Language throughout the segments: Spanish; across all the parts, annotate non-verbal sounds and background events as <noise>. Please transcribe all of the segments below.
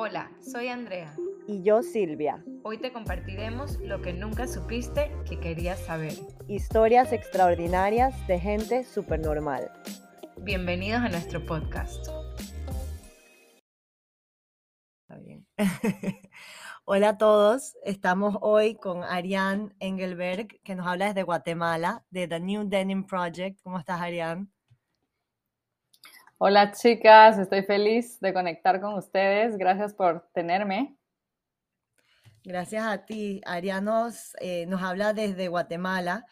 Hola, soy Andrea. Y yo Silvia. Hoy te compartiremos lo que nunca supiste que querías saber. Historias extraordinarias de gente súper normal. Bienvenidos a nuestro podcast. <laughs> Hola a todos, estamos hoy con Ariane Engelberg, que nos habla desde Guatemala, de The New Denim Project. ¿Cómo estás, Ariane? Hola chicas, estoy feliz de conectar con ustedes. Gracias por tenerme. Gracias a ti. Arianos eh, nos habla desde Guatemala.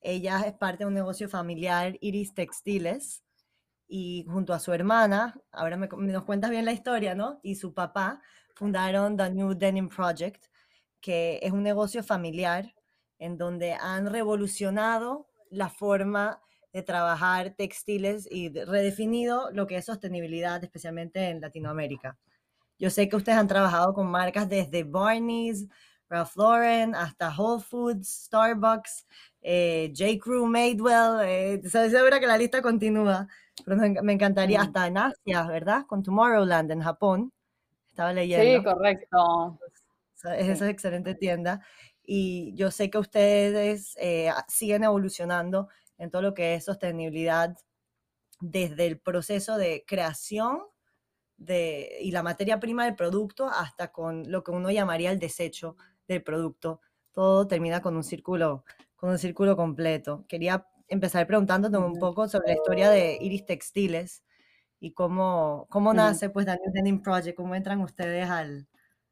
Ella es parte de un negocio familiar, Iris Textiles, y junto a su hermana, ahora me, nos cuentas bien la historia, ¿no? Y su papá fundaron The New Denim Project, que es un negocio familiar en donde han revolucionado la forma de trabajar textiles y redefinido lo que es sostenibilidad, especialmente en Latinoamérica. Yo sé que ustedes han trabajado con marcas desde Barney's, Ralph Lauren, hasta Whole Foods, Starbucks, eh, J. Crew, Madewell. Eh, estoy segura que la lista continúa, pero me encantaría hasta en Asia, ¿verdad? Con Tomorrowland en Japón. Estaba leyendo. Sí, correcto. Es esa excelente tienda. Y yo sé que ustedes eh, siguen evolucionando en todo lo que es sostenibilidad desde el proceso de creación de, y la materia prima del producto hasta con lo que uno llamaría el desecho del producto. Todo termina con un círculo, con un círculo completo. Quería empezar preguntándote un poco sobre la historia de Iris Textiles y cómo, cómo nace pues Daniel Denim Project, cómo entran ustedes al,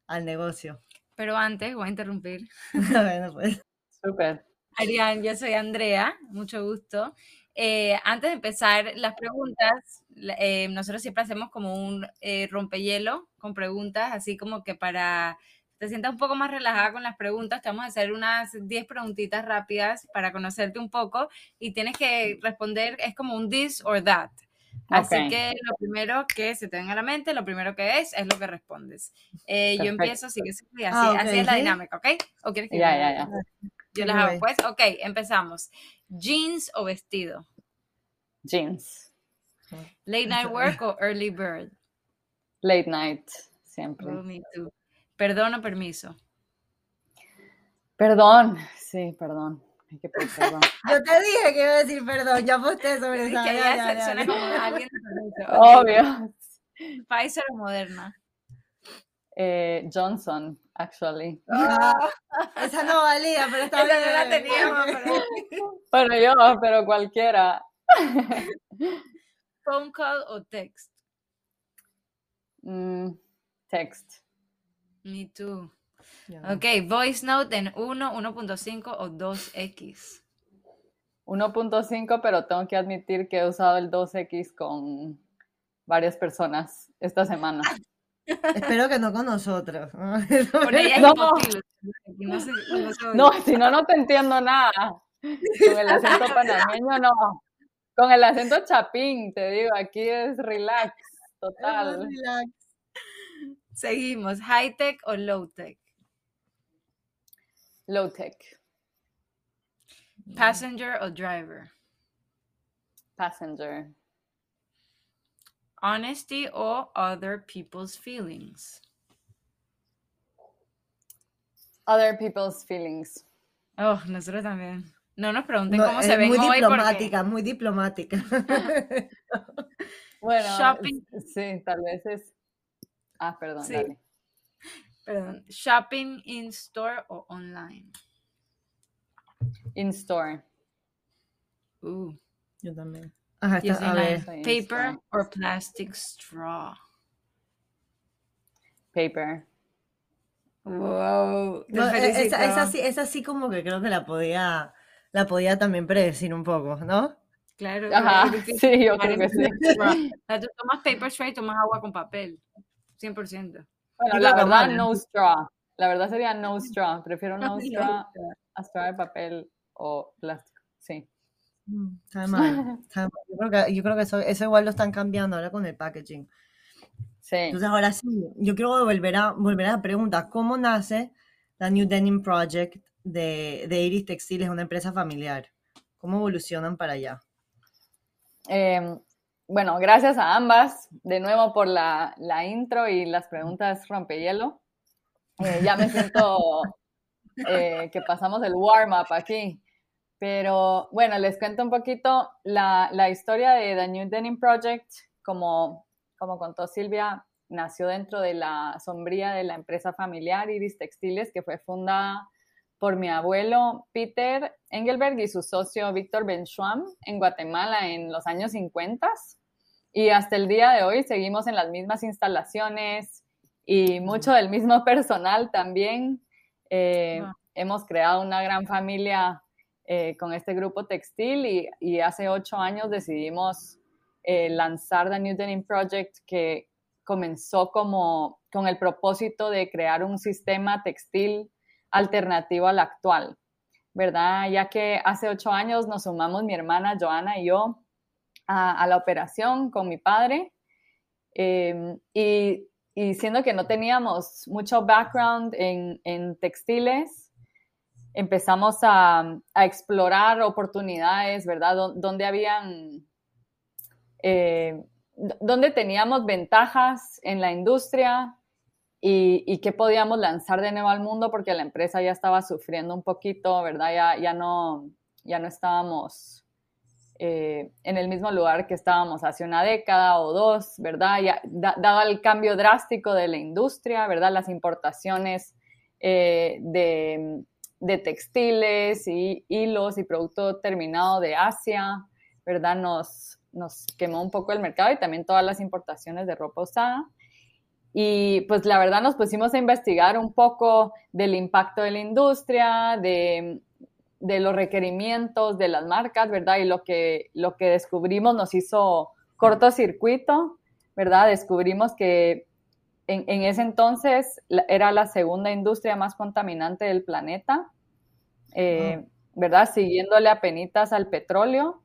al negocio. Pero antes voy a interrumpir. <laughs> bueno, pues. Súper. Arián, yo soy Andrea, mucho gusto. Eh, antes de empezar las preguntas, eh, nosotros siempre hacemos como un eh, rompehielo con preguntas, así como que para te sientas un poco más relajada con las preguntas, te vamos a hacer unas 10 preguntitas rápidas para conocerte un poco y tienes que responder, es como un this or that. Así que lo primero que se te venga a la mente, lo primero que es, es lo que respondes. yo empiezo, así, así, ah, así es la dinámica, ¿ok? ¿O quieres que ya, ya, ya. Yo las hago, pues. Ok, empezamos. ¿Jeans o vestido? Jeans. ¿Late night work o early bird? Late night, siempre. Oh, me too. ¿Perdón o permiso? Perdón, sí, perdón. Hay que pedir perdón. <laughs> Yo te dije que iba a decir perdón, ya aposté sobre eso. Que ya, ya, ya, suena como alguien de permiso. Obvio. Pfizer o Moderna? Eh, Johnson, actually. Ah, esa no valía, pero esta vez no la teníamos. <laughs> Pero... bueno, yo, pero cualquiera. <laughs> ¿Phone call o text? Mm, text. Me too. Ok, voice note en 1, 1.5 o 2x. 1.5, pero tengo que admitir que he usado el 2x con varias personas esta semana. <laughs> Espero que no con nosotros. <laughs> Por ella no. No, no, si no, no te entiendo nada. Con el acento <laughs> panameño, no. Con el acento chapín, te digo, aquí es relax, total. Relax. Seguimos, high tech o low tech. Low tech. Passenger o driver. Passenger. Honesty or other people's feelings. Other people's feelings. Oh, nosotros también. No nos pregunten cómo se ven muy hoy diplomática, muy diplomática. bueno, shopping. Sí, tal vez es. Ah, perdón, dale. Perdón. Shopping in store o online. In store. Uh. Yo también. Ajá, está, a ver. Paper or plastic straw. Paper. Wow. No, es, así, es así como que creo que la podía, la podía también predecir un poco, ¿no? Claro. Ajá, <laughs> sí, yo creo que sí. <laughs> tú tomas paper straw y tomas agua con papel. 100%. Bueno, la verdad, no straw. La verdad sería no <laughs> straw. Prefiero no straw a straw de papel o plástico. Sí. Mm, está mal, Yo creo que, yo creo que eso, eso, igual lo están cambiando ahora con el packaging. <laughs> Sí. Entonces ahora sí, yo quiero volver a, volver a la pregunta, ¿cómo nace la New Denim Project de, de Iris Textiles, una empresa familiar? ¿Cómo evolucionan para allá? Em, bueno, gracias a ambas de nuevo por la, la intro y las preguntas rompehielo. Eh, ya me siento <laughs> eh, que pasamos el warm-up aquí. Pero bueno, les cuento un poquito la, la, historia de The New Denim Project. Como, como contó Silvia, nació dentro de la sombría de la empresa familiar Iris Textiles, que fue fundada por mi abuelo Peter Engelberg y su socio Víctor Benchuam en Guatemala en los años 50. Y hasta el día de hoy seguimos en las mismas instalaciones y mucho del mismo personal también. Eh, hemos creado una gran familia eh, con este grupo textil y, hace ocho años decidimos eh, lanzar The New Denim Project que comenzó como con el propósito de crear un sistema textil alternativo al actual, ¿verdad? Ya que hace ocho años nos sumamos mi hermana Joana y yo a, la operación con mi padre em, y, siendo que no teníamos mucho background en, textiles, empezamos a, explorar oportunidades, ¿verdad? donde habían, eh, donde teníamos ventajas en la industria, y, qué podíamos lanzar de nuevo al mundo porque la empresa ya estaba sufriendo un poquito, ¿verdad? Ya, ya, no, ya no estábamos eh, en el mismo lugar que estábamos hace una década o dos, ¿verdad? Ya, dado el cambio drástico de la industria, ¿verdad? Las importaciones eh, de, de, textiles y hilos y producto terminado de Asia, ¿verdad? Nos, nos quemó un poco el mercado y también todas las importaciones de ropa usada. Y pues la verdad nos pusimos a investigar un poco del impacto de la industria, de, los requerimientos de las marcas, ¿verdad? Y lo que, lo que descubrimos nos hizo cortocircuito, ¿verdad? Descubrimos que en, ese entonces era la segunda industria más contaminante del planeta, eh, ah. ¿verdad? Siguiéndole a penitas al petróleo.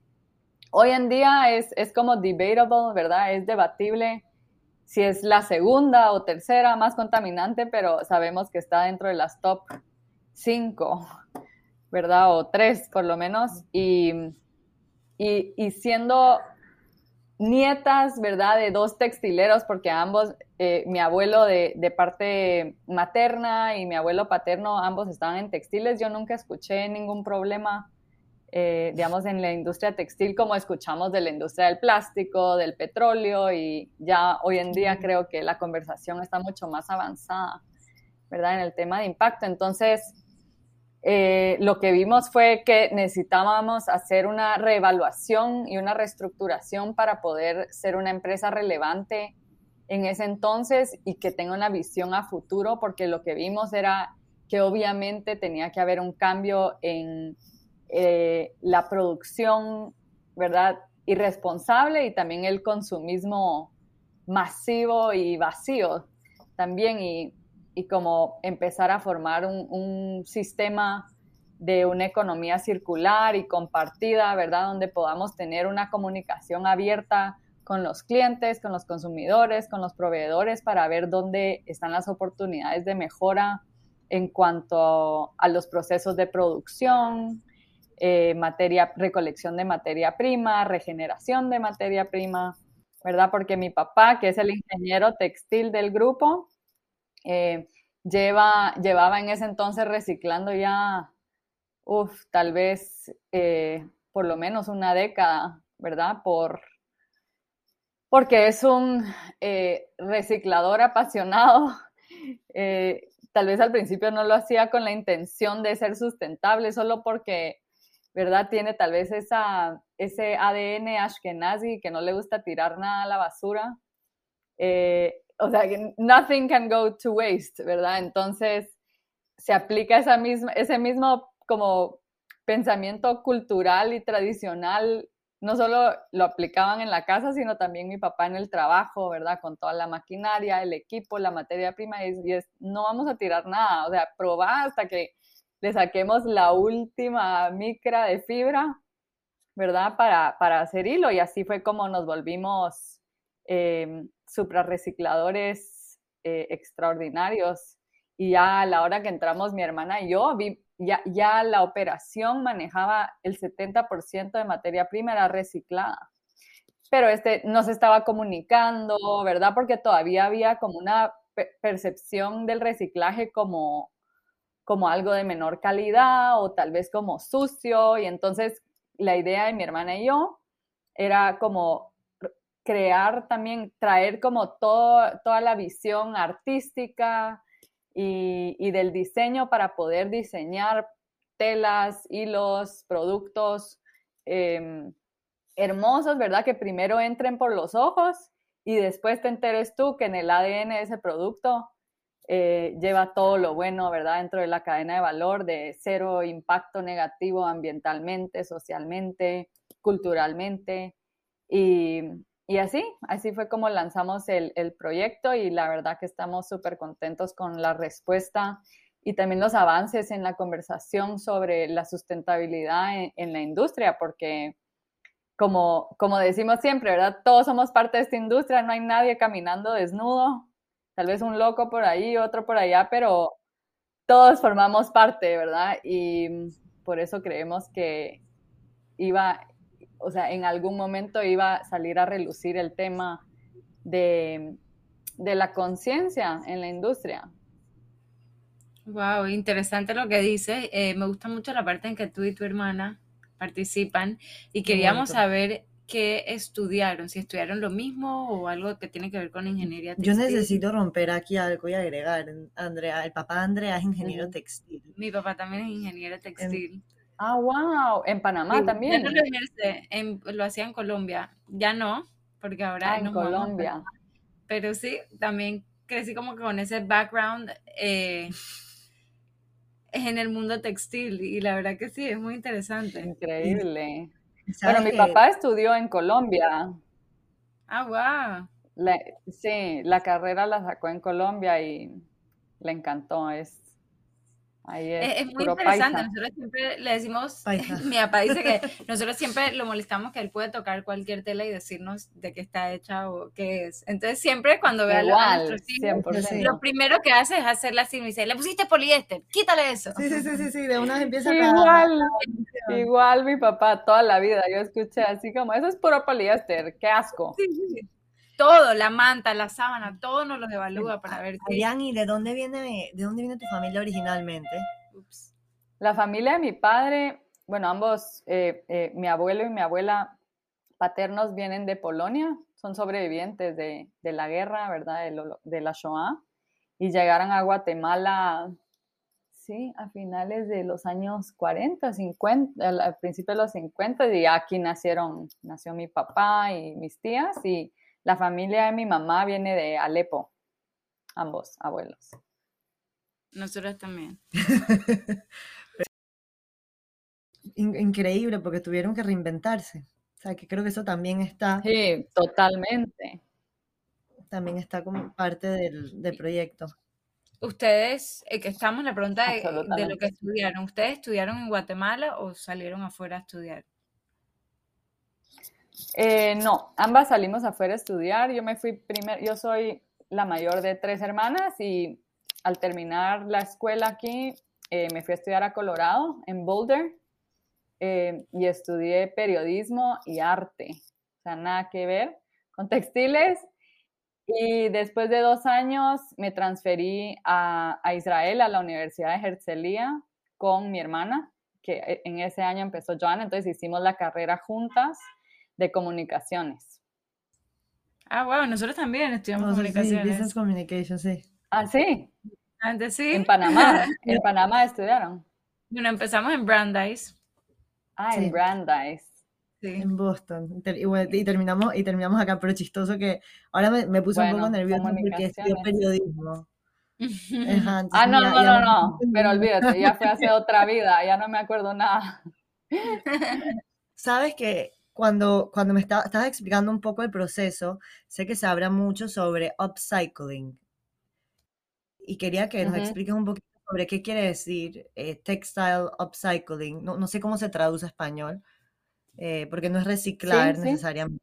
Hoy en día es, es como debatable, ¿verdad? Es debatible si es la segunda o tercera más contaminante, pero sabemos que está dentro de las top 5, ¿verdad? O tres por lo menos. Y, y, siendo nietas, ¿verdad? De dos textileros, porque ambos, eh, mi abuelo de, de, parte materna y mi abuelo paterno, ambos estaban en textiles, yo nunca escuché ningún problema eh, digamos, en la industria textil como escuchamos de la industria del plástico, del petróleo y ya hoy en día creo que la conversación está mucho más avanzada, ¿verdad? En el tema de impacto. Entonces, eh, lo que vimos fue que necesitábamos hacer una reevaluación y una reestructuración para poder ser una empresa relevante en ese entonces y que tenga una visión a futuro, porque lo que vimos era que obviamente tenía que haber un cambio en eh, la producción, ¿verdad? Irresponsable y también el consumismo masivo y vacío también y, y como empezar a formar un, sistema de una economía circular y compartida, ¿verdad? Donde podamos tener una comunicación abierta con los clientes, con los consumidores, con los proveedores para ver dónde están las oportunidades de mejora en cuanto a los procesos de producción, eh, recolección de materia prima, regeneración de materia prima, ¿verdad? Porque mi papá, que es el ingeniero textil del grupo, eh, lleva, llevaba en ese entonces reciclando ya, uff, tal vez eh, por lo menos una década, ¿verdad? Por, porque es un reciclador apasionado. <laughs> tal vez al principio no lo hacía con la intención de ser sustentable, solo porque ¿verdad? Tiene tal vez esa, ese ADN ashkenazi que no le gusta tirar nada a la basura. Eh, o sea, nothing can go to waste, ¿verdad? Entonces, se aplica esa misma, ese mismo como pensamiento cultural y tradicional, no solo lo aplicaban en la casa, sino también mi papá en el trabajo, ¿verdad? Con toda la maquinaria, el equipo, la materia prima, y es, no vamos a tirar nada, o sea, probar hasta que le saquemos la última micra de fibra, ¿verdad? Para, para hacer hilo y así fue como nos volvimos eh, suprarrecicladores eh, extraordinarios. Y ya a la hora que entramos mi hermana y yo, ya, ya la operación manejaba el 70% de materia prima era reciclada. pero este no se estaba comunicando, ¿verdad? Porque todavía había como una percepción del reciclaje como, como algo de menor calidad o tal vez como sucio. Y entonces la idea de mi hermana y yo era como crear también, traer como todo, toda la visión artística y, del diseño para poder diseñar telas, hilos, productos em, hermosos, ¿verdad? Que primero entren por los ojos y después te enteres tú que en el ADN de ese producto eh, lleva todo lo bueno, ¿verdad? Dentro de la cadena de valor de cero impacto negativo ambientalmente, socialmente, culturalmente. Y, y así, así fue como lanzamos el, el proyecto y la verdad que estamos súper contentos con la respuesta y también los avances en la conversación sobre la sustentabilidad en, en la industria, porque como, como decimos siempre, ¿verdad? Todos somos parte de esta industria, no hay nadie caminando desnudo, tal vez un loco por ahí, otro por allá, pero todos formamos parte, ¿verdad? Y por eso creemos que iba, o sea, en algún momento iba a salir a relucir el tema de, de la conciencia en la industria. Wow, interesante lo que dices. Eh, me gusta mucho la parte en que tú y tu hermana participan y queríamos saber qué estudiaron, si estudiaron lo mismo o algo que tiene que ver con ingeniería textil. Yo necesito romper aquí algo y agregar, Andrea, el papá de Andrea es ingeniero textil. Mi papá también es ingeniero textil. Ah, wow, en Panamá también. Ya no lo lo hacía en Colombia, ya no, porque ahora ah, en Colombia. Pero sí, también crecí como que con ese background. Eh, en el mundo textil y la verdad que sí, es muy interesante. Increíble. Bueno, mi papá estudió en Colombia. Ah, wow. sí, la carrera la sacó en Colombia y le encantó. Es es, muy interesante, nosotros siempre le decimos, <laughs> mi papá dice que <laughs> nosotros siempre lo molestamos que él puede tocar cualquier tela y decirnos de qué está hecha o qué es. Entonces siempre cuando ve a, nuestros lo primero que hace es hacerla así, me dice, le pusiste poliéster, quítale eso. Sí, sí, sí, sí, de una empieza igual, a... Igual mi papá toda la vida, yo escuché así como, eso es puro poliéster, qué asco. Sí, sí todo, la manta, la sábana, todo nos los evalúa para ver si... ¿y de dónde viene, de dónde viene tu familia originalmente? La familia de mi padre, bueno, ambos, eh, eh, mi abuelo y mi abuela paternos vienen de Polonia, son sobrevivientes de, la guerra, ¿verdad? De, la Shoah, y llegaron a Guatemala, sí, a finales de los años 40, 50, al, al principio de los 50, y aquí nacieron, nació mi papá y mis tías, y la familia de mi mamá viene de Alepo, ambos abuelos. Nosotros también. <laughs> Increíble, porque tuvieron que reinventarse. O sea, que creo que eso también está. Sí, totalmente. También está como parte del, proyecto. Ustedes, eh, que estamos en la pregunta de, de, lo que estudiaron, ¿ustedes estudiaron en Guatemala o salieron afuera a estudiar? Eh, no, ambas salimos afuera a estudiar. Yo me fui primero, yo soy la mayor de tres hermanas y al terminar la escuela aquí eh, me fui a estudiar a Colorado, en Boulder, eh, y estudié periodismo y arte. O sea, nada que ver con textiles. Y después de dos años me transferí a, Israel, a la Universidad de Herzliya, con mi hermana, que en ese año empezó Joana, entonces hicimos la carrera juntas de comunicaciones. Ah, wow, nosotros también estudiamos comunicaciones. Sí, business communication, sí. Ah, sí. Antes sí. En Panamá, <laughs> en Panamá estudiaron. Bueno, empezamos en Brandeis. Ah, en Brandeis. Sí. En Boston. Y, terminamos, y terminamos acá, pero chistoso que ahora me, me puse un poco nervioso porque estudié periodismo. <laughs> ah, no, no, no, no, pero olvídate, ya fue hace <laughs> otra vida, ya no me acuerdo nada. Sabes que cuando, cuando me estabas explicando un poco el proceso, sé que se habla mucho sobre upcycling. Y quería que nos expliques un poquito sobre qué quiere decir eh, textile upcycling. No, no, sé cómo se traduce a español, eh, porque no es reciclar necesariamente.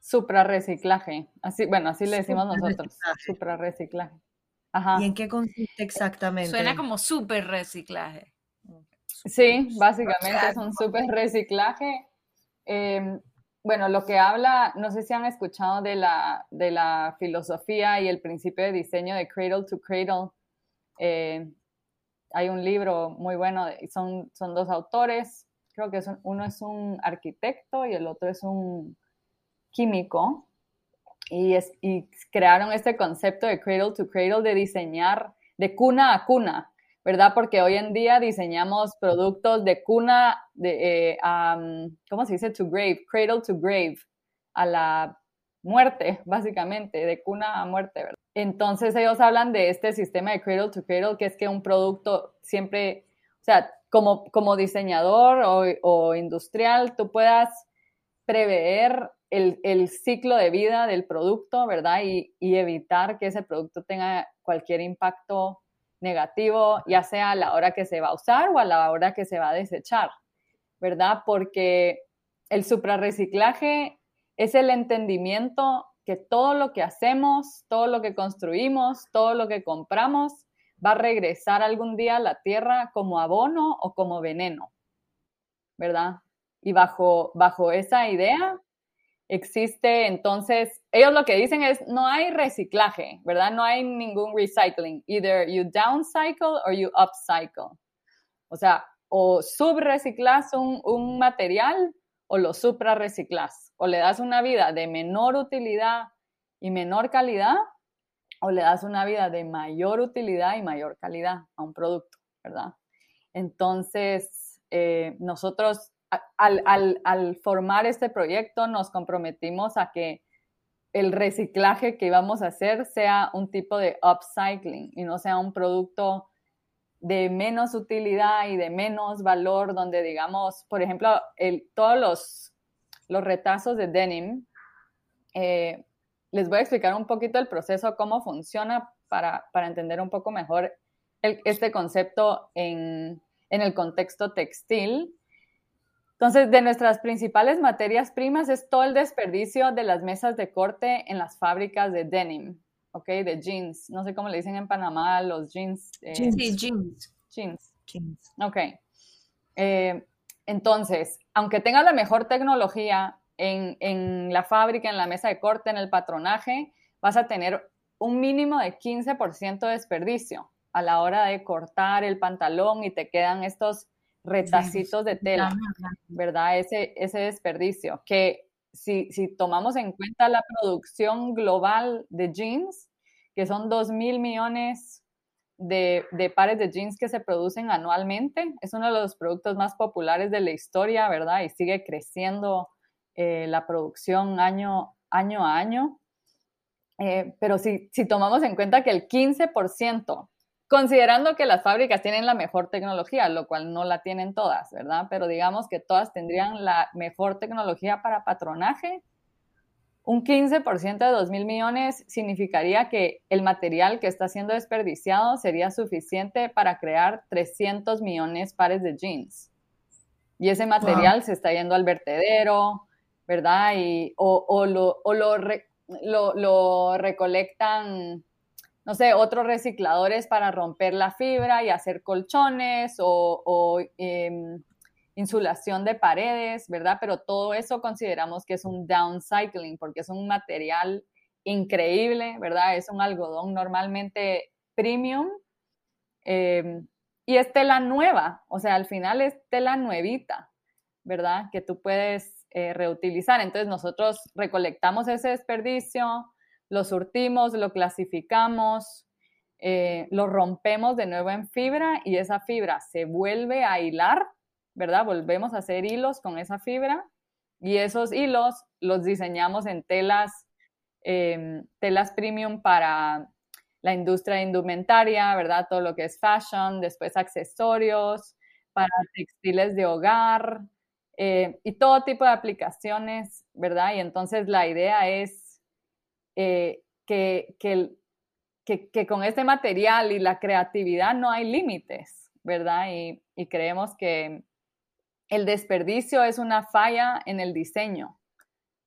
Suprarreciclaje. Así, bueno, así le decimos nosotros. Suprarreciclaje. ¿Y en qué consiste exactamente? Suena como super reciclaje. Sí, básicamente es un súper reciclaje. Em, bueno, lo que habla, no sé si han escuchado de la, de la filosofía y el principio de diseño de Cradle to Cradle. Eh, hay un libro muy bueno, son, son dos autores, creo que uno es un arquitecto y el otro es un químico, y, es, y crearon este concepto de Cradle to Cradle de diseñar de cuna a cuna, ¿verdad? Porque hoy en día diseñamos productos de cuna, de, eh, ¿cómo se dice? To grave, cradle to grave, a la muerte, <laughs> básicamente, de cuna a muerte, ¿verdad? Entonces ellos hablan de este sistema de cradle to cradle, que es que un producto siempre, o sea, como, como diseñador o, industrial, tú puedas prever el, el, ciclo de vida del producto, ¿verdad? Y, y, evitar que ese producto tenga cualquier impacto negativo, ya sea a la hora que se va a usar o a la hora que se va a desechar, ¿verdad? Porque el suprarreciclaje es el entendimiento que todo lo que hacemos, todo lo que construimos, todo lo que compramos va a regresar algún día a la tierra como abono o como veneno, ¿verdad? Y bajo, bajo esa idea existe entonces, ellos lo que dicen es, no hay reciclaje, ¿verdad? No hay ningún recycling. Either you downcycle or you upcycle. O sea, o subreciclas un, un material o lo suprarreciclas. O le das una vida de menor utilidad y menor calidad o le das una vida de mayor utilidad y mayor calidad a un producto, ¿verdad? Entonces, eh, nosotros al, formar este proyecto nos comprometimos a que el reciclaje que íbamos a hacer sea un tipo de upcycling y no sea un producto de menos utilidad y de menos valor, donde digamos, por ejemplo, todos los, los retazos de denim, eh, les voy a explicar un poquito el proceso, cómo funciona para, entender un poco mejor este concepto en, en el contexto textil entonces, de nuestras principales materias primas es todo el desperdicio de las mesas de corte en las fábricas de denim, ¿ok? De jeans. No sé cómo le dicen en Panamá los jeans. Eh, sí, jeans. Jeans. Jeans. Ok. Eh, entonces, aunque tenga la mejor tecnología en, en la fábrica, en la mesa de corte, en el patronaje, vas a tener un mínimo de 15% de desperdicio a la hora de cortar el pantalón y te quedan estos retacitos de tela, ¿verdad? Ese, ese desperdicio, que si, si tomamos en cuenta la producción global de jeans, que son 2 mil millones de, de, pares de jeans que se producen anualmente, es uno de los productos más populares de la historia, ¿verdad? Y sigue creciendo eh, la producción año, año a año. Eh, pero si, si tomamos en cuenta que el 15% considerando que las fábricas tienen la mejor tecnología, lo cual no la tienen todas, ¿verdad? Pero digamos que todas tendrían la mejor tecnología para patronaje. Un 15% de 2 mil millones significaría que el material que está siendo desperdiciado sería suficiente para crear 300 millones pares de jeans. Y ese material se está yendo al vertedero, ¿verdad? Y, o, lo, lo recolectan no sé, otros recicladores para romper la fibra y hacer colchones o, em, insulación de paredes, ¿verdad? Pero todo eso consideramos que es un downcycling porque es un material increíble, ¿verdad? Es un algodón normalmente premium em, y es tela nueva, o sea, al final es tela nuevita, ¿verdad? Que tú puedes eh, reutilizar. Entonces nosotros recolectamos ese desperdicio, lo surtimos, lo clasificamos, eh, lo rompemos de nuevo en fibra y esa fibra se vuelve a hilar, ¿verdad? Volvemos a hacer hilos con esa fibra y esos hilos los diseñamos en telas, em, telas premium para la industria indumentaria, ¿verdad? Todo lo que es fashion, después accesorios, para textiles de hogar eh, y todo tipo de aplicaciones, ¿verdad? Y entonces la idea es eh, que, que, con este material y la creatividad no hay límites, ¿verdad? Y, creemos que el desperdicio es una falla en el diseño,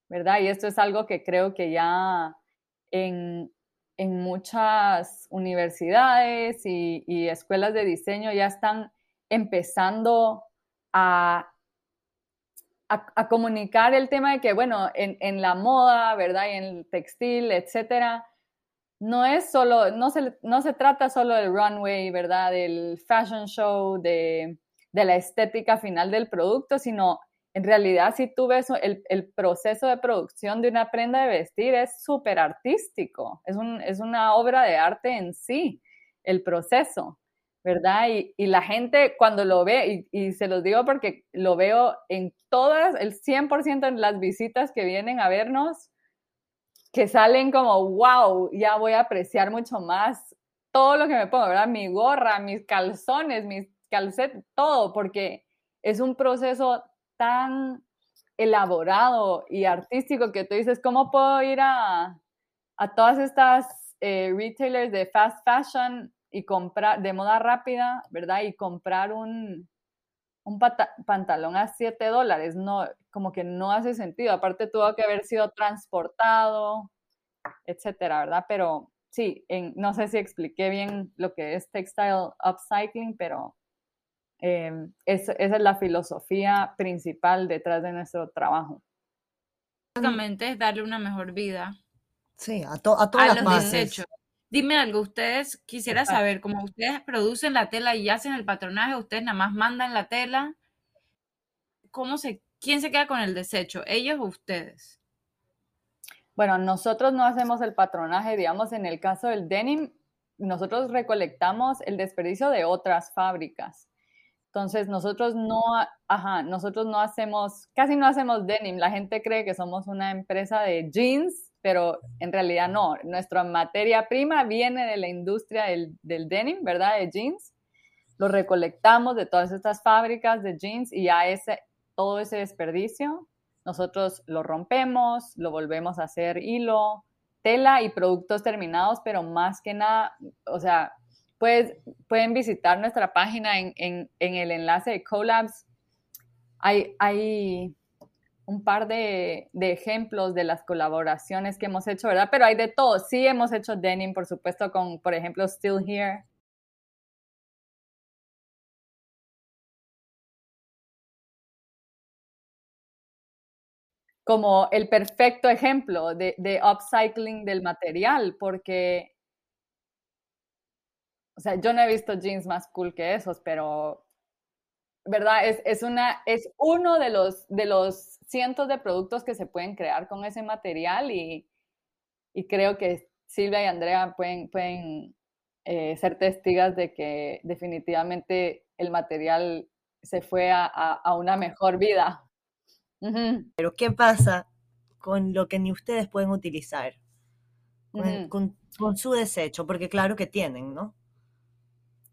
¿verdad? Y esto es algo que creo que ya en, muchas universidades y, escuelas de diseño ya están empezando a, a, comunicar el tema de que, bueno, en, en, la moda, ¿verdad? Y en el textil, etcétera, no es solo, no se, no se trata solo del runway, ¿verdad? Del fashion show, de, de la estética final del producto, sino en realidad si tú ves el, el proceso de producción de una prenda de vestir es súper artístico, es, un, es una obra de arte en sí, el proceso. ¿Verdad? Y, y, la gente cuando lo ve, y, y, se los digo porque lo veo en todas, el 100% de las visitas que vienen a vernos, que salen como, wow, ya voy a apreciar mucho más todo lo que me pongo, ¿verdad? Mi gorra, mis calzones, mis calcetes, todo, porque es un proceso tan elaborado y artístico que tú dices, ¿cómo puedo ir a, a todas estas eh, retailers de fast fashion y comprar, de moda rápida, ¿verdad? Y comprar un, un pantalón a 7 dólares, no, como que no hace sentido. Aparte tuvo que haber sido transportado, etcétera, ¿verdad? Pero sí, en, no sé si expliqué bien lo que es textile upcycling, pero em, esa es la filosofía principal detrás de nuestro trabajo. Básicamente es darle una mejor vida. Sí, a, a todas las desechos. Dime algo, ustedes quisiera saber, como ustedes producen la tela y hacen el patronaje, ustedes nada más mandan la tela, ¿cómo se, quién se queda con el desecho, ellos o ustedes? Bueno, nosotros no hacemos el patronaje, digamos, en el caso del denim, nosotros recolectamos el desperdicio de otras fábricas. Entonces, nosotros no, ajá, nosotros no hacemos, casi no hacemos denim. La gente cree que somos una empresa de jeans pero en realidad no. Nuestra materia prima viene de la industria del, denim, ¿verdad? De jeans. Lo recolectamos de todas estas fábricas de jeans y ya ese, todo ese desperdicio, nosotros lo rompemos, lo volvemos a hacer hilo, tela y productos terminados, pero más que nada, o sea, pues, pueden visitar nuestra página en, en, en el enlace de Collabs. Hay, hay un par de, ejemplos de las colaboraciones que hemos hecho, ¿verdad? Pero hay de todo. Sí hemos hecho denim, por supuesto, con, por ejemplo, Still Here. Como el perfecto ejemplo de, de upcycling del material, porque, o sea, yo no he visto jeans más cool que esos, pero ¿verdad? Es, es, una, es uno de los, de los cientos de productos que se pueden crear con ese material y, y creo que Silvia y Andrea pueden, pueden eh, ser testigas de que definitivamente el material se fue a, a, una mejor vida. Pero ¿qué pasa con lo que ni ustedes pueden utilizar? Con, con, con, su desecho, porque claro que tienen, ¿no?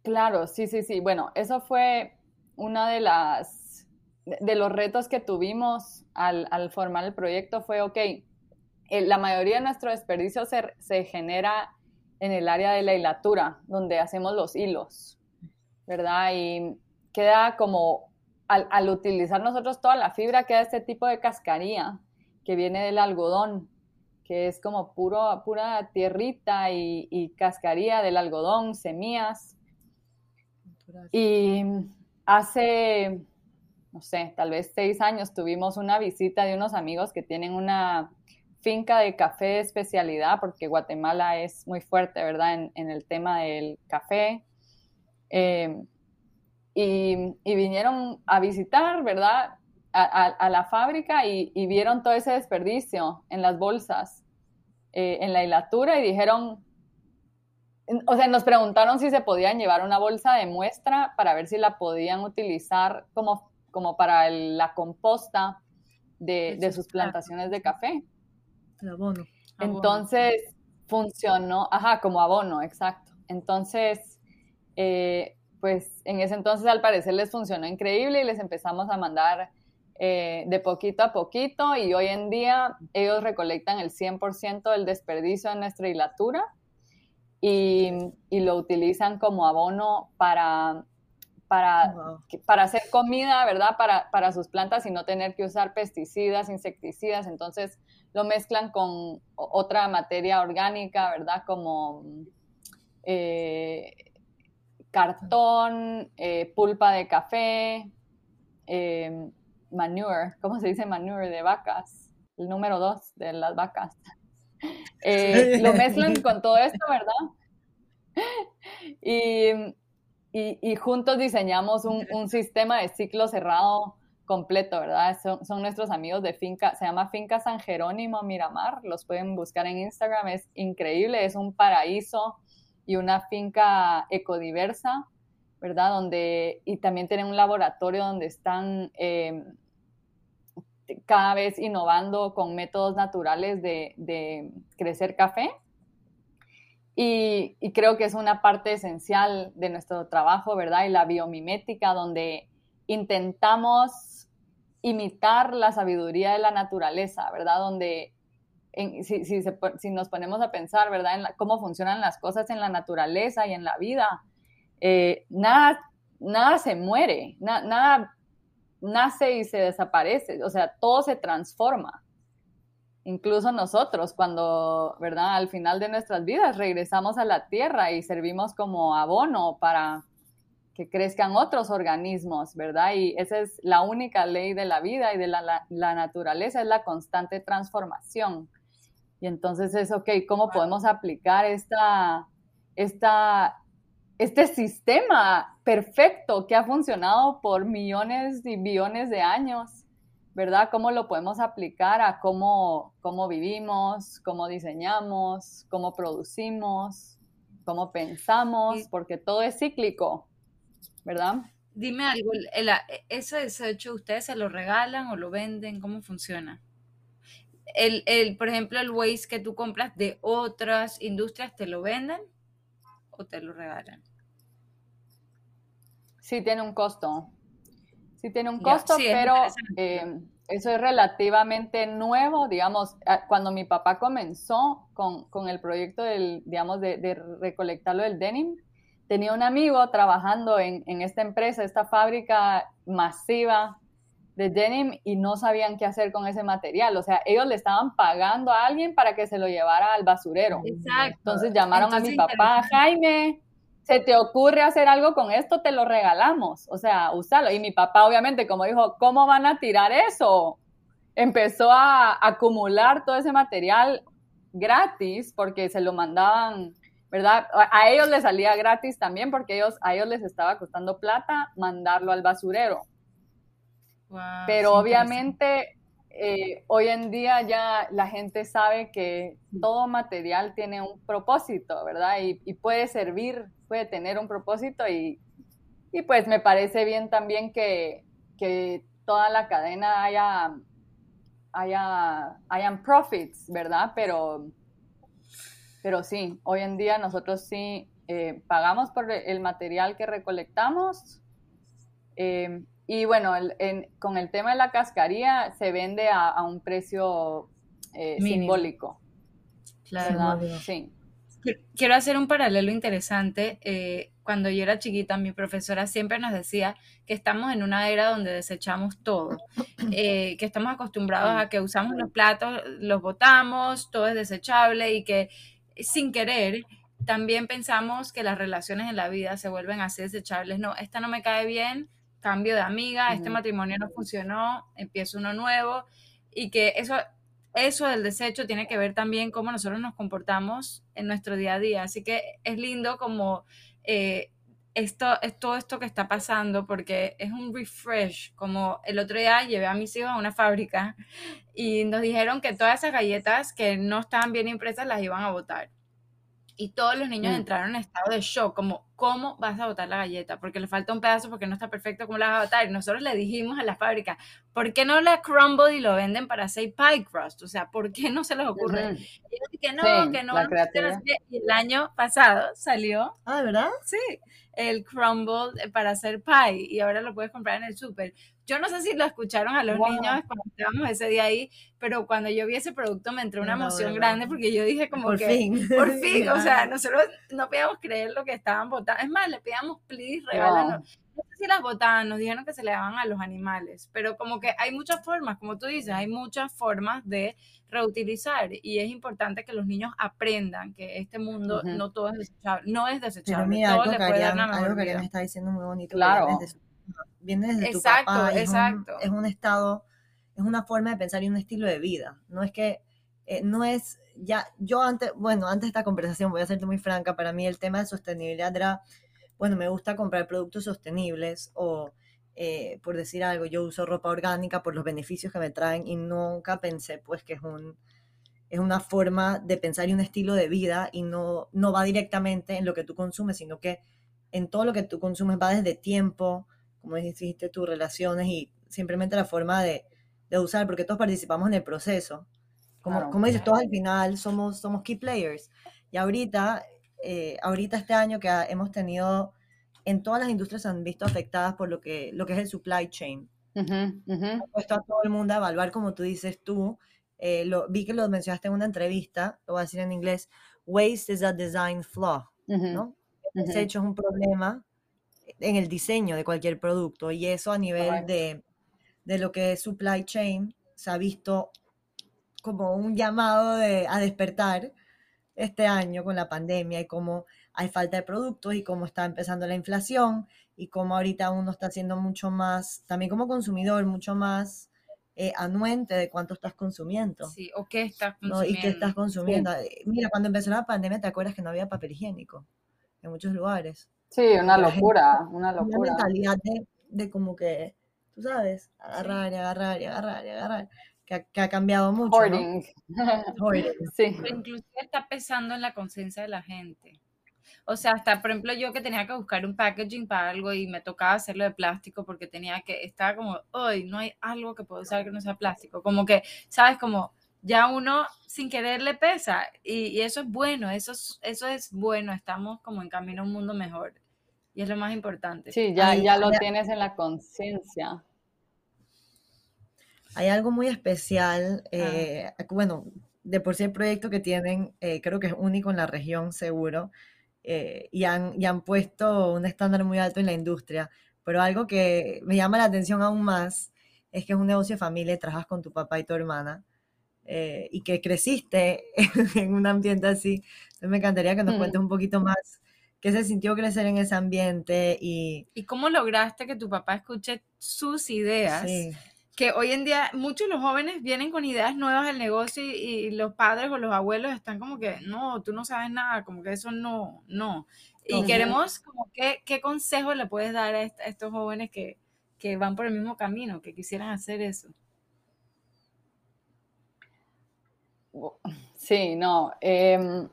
Claro, sí, sí, sí. Bueno, eso fue una de las de los retos que tuvimos al, formar el proyecto fue, ok, eh, la mayoría de nuestro desperdicio se, genera en el área de la hilatura, donde hacemos los hilos, ¿verdad? Y queda como, al, utilizar nosotros toda la fibra, queda este tipo de cascaría que viene del algodón, que es como puro, pura tierrita y, y cascaría del algodón, semillas. Y hace no sé, tal vez seis años tuvimos una visita de unos amigos que tienen una finca de café de especialidad, porque Guatemala es muy fuerte, ¿verdad?, en, el tema del café. Em, y, vinieron a visitar, ¿verdad?, a, la fábrica y, vieron todo ese desperdicio en las bolsas, eh, en la hilatura, y dijeron, o sea, nos preguntaron si se podían llevar una bolsa de muestra para ver si la podían utilizar como como para la composta de, sus plantaciones de café. El abono. Entonces, funcionó, ajá, como abono, exacto. Entonces, eh, pues en ese entonces al parecer les funcionó increíble y les empezamos a mandar eh, de poquito a poquito y hoy en día ellos recolectan el 100% del desperdicio de nuestra hilatura y, y, lo utilizan como abono para para, para hacer comida, ¿verdad? Para, para, sus plantas y no tener que usar pesticidas, insecticidas. Entonces lo mezclan con otra materia orgánica, ¿verdad? Como eh, cartón, eh, pulpa de café. Em, manure, ¿cómo se dice manure? De vacas, el número dos de las vacas. Eh, lo mezclan con todo esto, ¿verdad? Y, y, juntos diseñamos un, un, sistema de ciclo cerrado completo, ¿verdad? Son, son, nuestros amigos de finca, se llama Finca San Jerónimo Miramar, los pueden buscar en Instagram, es increíble, es un paraíso y una finca ecodiversa, ¿verdad? Donde, y también tienen un laboratorio donde están eh, cada vez innovando con métodos naturales de, de crecer café. Y, y, creo que es una parte esencial de nuestro trabajo, ¿verdad? Y la biomimética, donde intentamos imitar la sabiduría de la naturaleza, ¿verdad? Donde si, si, si, nos ponemos a pensar, ¿verdad? En cómo funcionan las cosas en la naturaleza y en la vida, eh, nada, nada se muere, nada nace y se desaparece, o sea, todo se transforma. Incluso nosotros, cuando, ¿verdad? Al final de nuestras vidas regresamos a la tierra y servimos como abono para que crezcan otros organismos, ¿verdad? Y esa es la única ley de la vida y de la, la, naturaleza, es la constante transformación. Y entonces es, ok, ¿cómo podemos aplicar esta, esta, este sistema perfecto que ha funcionado por millones y billones de años, ¿verdad? ¿Cómo lo podemos aplicar a cómo, cómo vivimos, cómo diseñamos, cómo producimos, cómo pensamos, porque todo es cíclico. ¿verdad? Dime algo, ¿ese desecho ustedes se lo regalan o lo venden? ¿Cómo funciona? El, el, por ejemplo, el waste que tú compras de otras industrias, ¿te lo venden o te lo regalan? Sí, tiene un costo. Sí, tiene un costo, pero eh, eso es relativamente nuevo. Digamos, cuando mi papá comenzó con, con el proyecto del, digamos, de, de recolectarlo del denim, tenía un amigo trabajando en, esta empresa, esta fábrica masiva de denim y no sabían qué hacer con ese material. O sea, ellos le estaban pagando a alguien para que se lo llevara al basurero. Exacto. Entonces llamaron a mi papá, Jaime, ¿se te ocurre hacer algo con esto? Te lo regalamos. O sea, úsalo. Y mi papá, obviamente, como dijo, ¿cómo van a tirar eso? Empezó a acumular todo ese material gratis porque se lo mandaban ¿verdad? A ellos les salía gratis también porque ellos, a ellos les estaba costando plata mandarlo al basurero. Pero obviamente eh, hoy en día ya la gente sabe que todo material tiene un propósito, ¿verdad? Y, puede servir, puede tener un propósito y, y pues me parece bien también que, que toda la cadena haya, haya, hayan profits, ¿verdad? Pero pero sí, hoy en día nosotros sí eh, pagamos por el material que recolectamos. Eh, y bueno, con el tema de la cascaría se vende a, un precio eh, simbólico. Claro. Sí. Quiero hacer un paralelo interesante. cuando yo era chiquita, mi profesora siempre nos decía que estamos en una era donde desechamos todo, que estamos acostumbrados a que usamos los platos, los botamos, todo es desechable y que sin querer, también pensamos que las relaciones en la vida se vuelven así desechables. No, esta no me cae bien, cambio de amiga, este matrimonio no funcionó, empiezo uno nuevo. Y que eso, eso del desecho tiene que ver también cómo nosotros nos comportamos en nuestro día a día. Así que es lindo como eh, esto, es todo esto que está pasando porque es un refresh. Como el otro día llevé a mis hijos a una fábrica y nos dijeron que todas esas galletas que no estaban bien impresas las iban a botar. Y todos los niños mm. entraron en estado de shock, como, ¿cómo vas a botar la galleta? Porque le falta un pedazo, porque no está perfecto, ¿cómo la vas a botar? Y nosotros le dijimos a la fábrica, ¿por qué no la crumble y lo venden para hacer pie crust? O sea, ¿por qué no se les ocurre? Y que no, que no. Y el año pasado salió. Ah, ¿verdad? Sí el crumble para hacer pie y ahora lo puedes comprar en el súper. Yo no sé si lo escucharon a los niños cuando estábamos ese día ahí, pero cuando yo vi ese producto me entró una emoción grande porque yo dije como por que fin. por fin, o sea, nosotros no podíamos creer lo que estaban votando. Es más, le pedíamos, please, regálanos. No sé si las botaban, nos dijeron que se le daban a los animales, pero como que hay muchas formas, como tú dices, hay muchas formas de reutilizar y es importante que los niños aprendan que este mundo no todo es desechable, no es desechable. Pero mira, algo, que Ariana, está diciendo muy bonito. Claro. Viene desde tu Exacto, papá. y es un- exacto. Es un, estado, es una forma de pensar y un estilo de vida. No es que, eh, no es, ya, yo antes, bueno, antes de esta conversación, voy a serte muy franca, para mí el tema de sostenibilidad era, bueno, me gusta comprar productos sostenibles o, eh, por decir algo, yo uso ropa orgánica por los beneficios que me traen y nunca pensé, pues, que es un es una forma de pensar y un estilo de vida y no, no va directamente en lo que tú consumes, sino que en todo lo que tú consumes va desde tiempo, como dijiste, tus relaciones y simplemente la forma de, de usar, porque todos participamos en el proceso. Como, Claro. como dices, todos al final somos, somos key players. Y ahorita, eh, ahorita este año que ha- hemos tenido, en todas las industrias se han visto afectadas por lo que, lo que es el supply chain Ujú, ujú. ha puesto a todo el mundo a evaluar, como tú dices tú. eh, lo, vi que lo mencionaste en una entrevista, lo voy a decir en inglés, waste is a design flaw, Ujú, ¿no? ujú. Ese hecho es un problema en el diseño de cualquier producto y eso a nivel de, de lo que es supply chain se ha visto como un llamado de, a despertar este año con la pandemia y cómo hay falta de productos y cómo está empezando la inflación y cómo ahorita uno está siendo mucho más, también como consumidor, mucho más eh, anuente de cuánto estás consumiendo. Sí, o qué estás ¿no? consumiendo. Y qué estás consumiendo. Eh, Mira, cuando empezó la pandemia, ¿te acuerdas que no había papel higiénico en muchos lugares? Sí, una gente- locura, una Una locura. mentalidad de, de como que, tú sabes, agarrar y agarrar y agarrar y agarrar, que ha, que ha cambiado mucho, ¿no? Hoarding. <laughs> Hoarding. Sí. Pero inclusive está pesando en la conciencia de la gente. O sea, hasta por ejemplo yo que tenía que buscar un packaging para algo y me tocaba hacerlo de plástico porque tenía que, estaba como, hoy no hay algo que puedo usar que no sea plástico. Como que, ¿sabes? Como ya uno sin querer le pesa y, y eso es bueno, eso es, eso es bueno, estamos como en camino a un mundo mejor y es lo más importante. Sí, ya, Ahí- ya lo tienes en la conciencia. Hay algo muy especial, eh, bueno, de por sí el proyecto que tienen, eh, creo que es único en la región, seguro, eh, y han, y han puesto un estándar muy alto en la industria, pero algo que me llama la atención aún más es que es un negocio de familia trabajas con tu papá y tu hermana, eh, y que creciste <laughs> en un ambiente así. Entonces me encantaría que nos Mm. cuentes un poquito más qué se sintió crecer en ese ambiente y... ¿Y cómo lograste que tu papá escuche sus ideas? Sí, que hoy en día muchos de los jóvenes vienen con ideas nuevas del negocio y, y los padres o los abuelos están como que, no, tú no sabes nada, como que eso no, no. Y queremos, como, ¿qué, qué consejo le puedes dar a estos jóvenes que, que van por el mismo camino, que quisieran hacer eso? <laughs> Sí, no. em,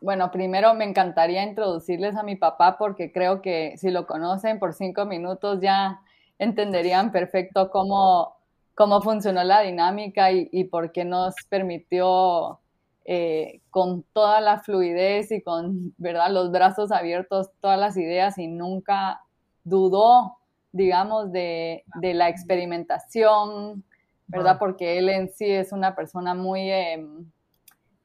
bueno, primero me encantaría introducirles a mi papá porque creo que si lo conocen por cinco minutos ya entenderían perfecto cómo, cómo funcionó la dinámica y, y por qué nos permitió eh, con toda la fluidez y con, ¿verdad?, los brazos abiertos, todas las ideas y nunca dudó, digamos, de, de la experimentación, ¿verdad? Porque él en sí es una persona muy em,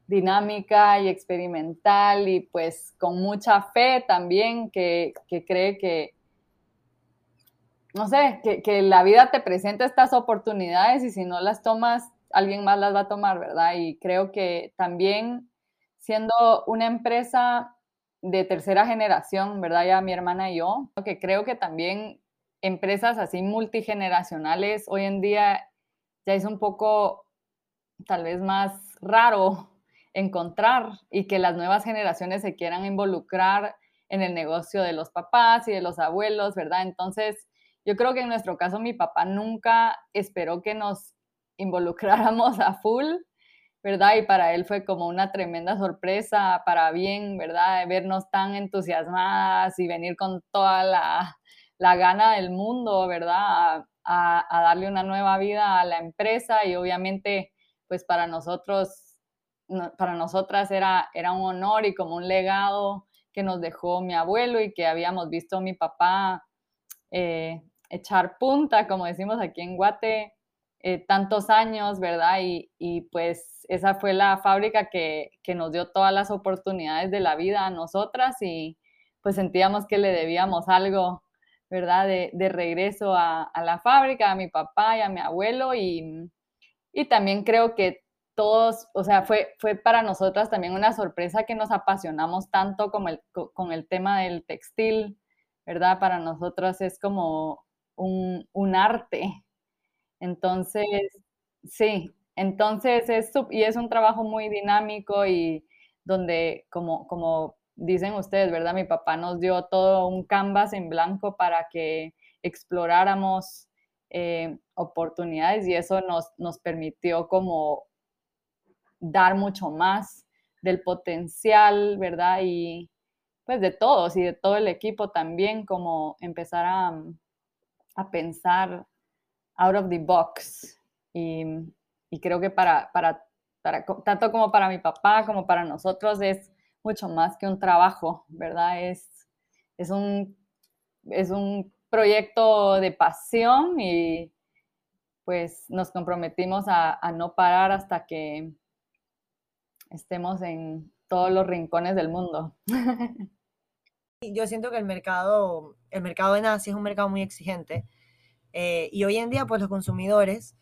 dinámica y experimental y pues con mucha fe también que, que cree que, no sé, que, que la vida te presenta estas oportunidades y si no las tomas, alguien más las va a tomar, ¿verdad? Y creo que también siendo una empresa de tercera generación, ¿verdad? Ya mi hermana y yo, que creo que también empresas así multigeneracionales hoy en día ya es un poco tal vez más raro <laughs> encontrar y que las nuevas generaciones se quieran involucrar en el negocio de los papás y de los abuelos, ¿verdad? Entonces, yo creo que en nuestro caso mi papá nunca esperó que nos <laughs> involucráramos a full, ¿verdad? Y para él fue como una tremenda sorpresa, para bien, ¿verdad? Vernos tan entusiasmadas y venir con toda la, la gana del mundo, ¿verdad? A, darle una nueva vida a la empresa y obviamente, pues para nosotros, no, para nosotras era, era un honor y como un legado que nos dejó mi abuelo y que habíamos visto a mi papá eh, echar punta, como decimos aquí en Guate, eh, tantos años, ¿verdad? Y, y, pues esa fue la fábrica que, que, nos dio todas las oportunidades de la vida a nosotras y pues sentíamos que le debíamos algo, ¿verdad? De, de regreso a, a, la fábrica, a mi papá y a mi abuelo y, y también creo que todos, o sea, fue, fue para nosotras también una sorpresa que nos apasionamos tanto con el, con el tema del textil, ¿verdad? Para nosotros es como un, un arte. Entonces, sí, entonces es, y es un trabajo muy dinámico y donde, como, como dicen ustedes, ¿verdad? Mi papá nos dio todo un canvas en blanco para que exploráramos eh, oportunidades y eso nos, nos permitió como dar mucho más del potencial, ¿verdad? Y pues de todos y de todo el equipo también, como empezar a, a pensar out of the box. Y, y creo que para, para, para, tanto como para mi papá como para nosotros es mucho más que un trabajo, ¿verdad? Es, es, un, es un proyecto de pasión y pues nos comprometimos a, no parar hasta que estemos en todos los rincones del mundo. <laughs> Yo siento que el mercado, el mercado en Asia es un mercado muy exigente eh, y hoy en día pues los consumidores,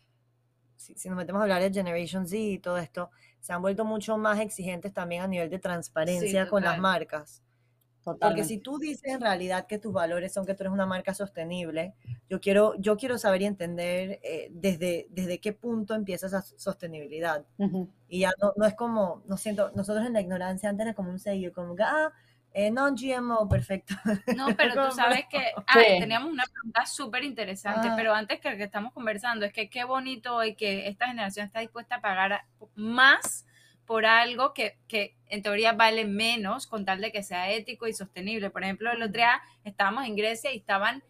si, si, nos metemos a hablar de Generation Z y todo esto, se han vuelto mucho más exigentes también a nivel de transparencia con las marcas. Porque si tú dices en realidad que tus valores son que tú eres una marca sostenible, yo quiero, yo quiero saber y entender eh, desde, desde qué punto empieza esa sostenibilidad. Y ya no, no es como, no siento, nosotros en la ignorancia antes era como un sello, como que, ah, eh, non-GMO, perfecto. No, <laughs> pero tú sabes que ah, teníamos una pregunta súper interesante, ah. pero antes que, que estamos conversando, es que qué bonito hoy que esta generación está dispuesta a pagar más por algo que, que, en teoría vale menos con tal de que sea ético y sostenible. Por ejemplo, el otro día estábamos en Grecia y estaban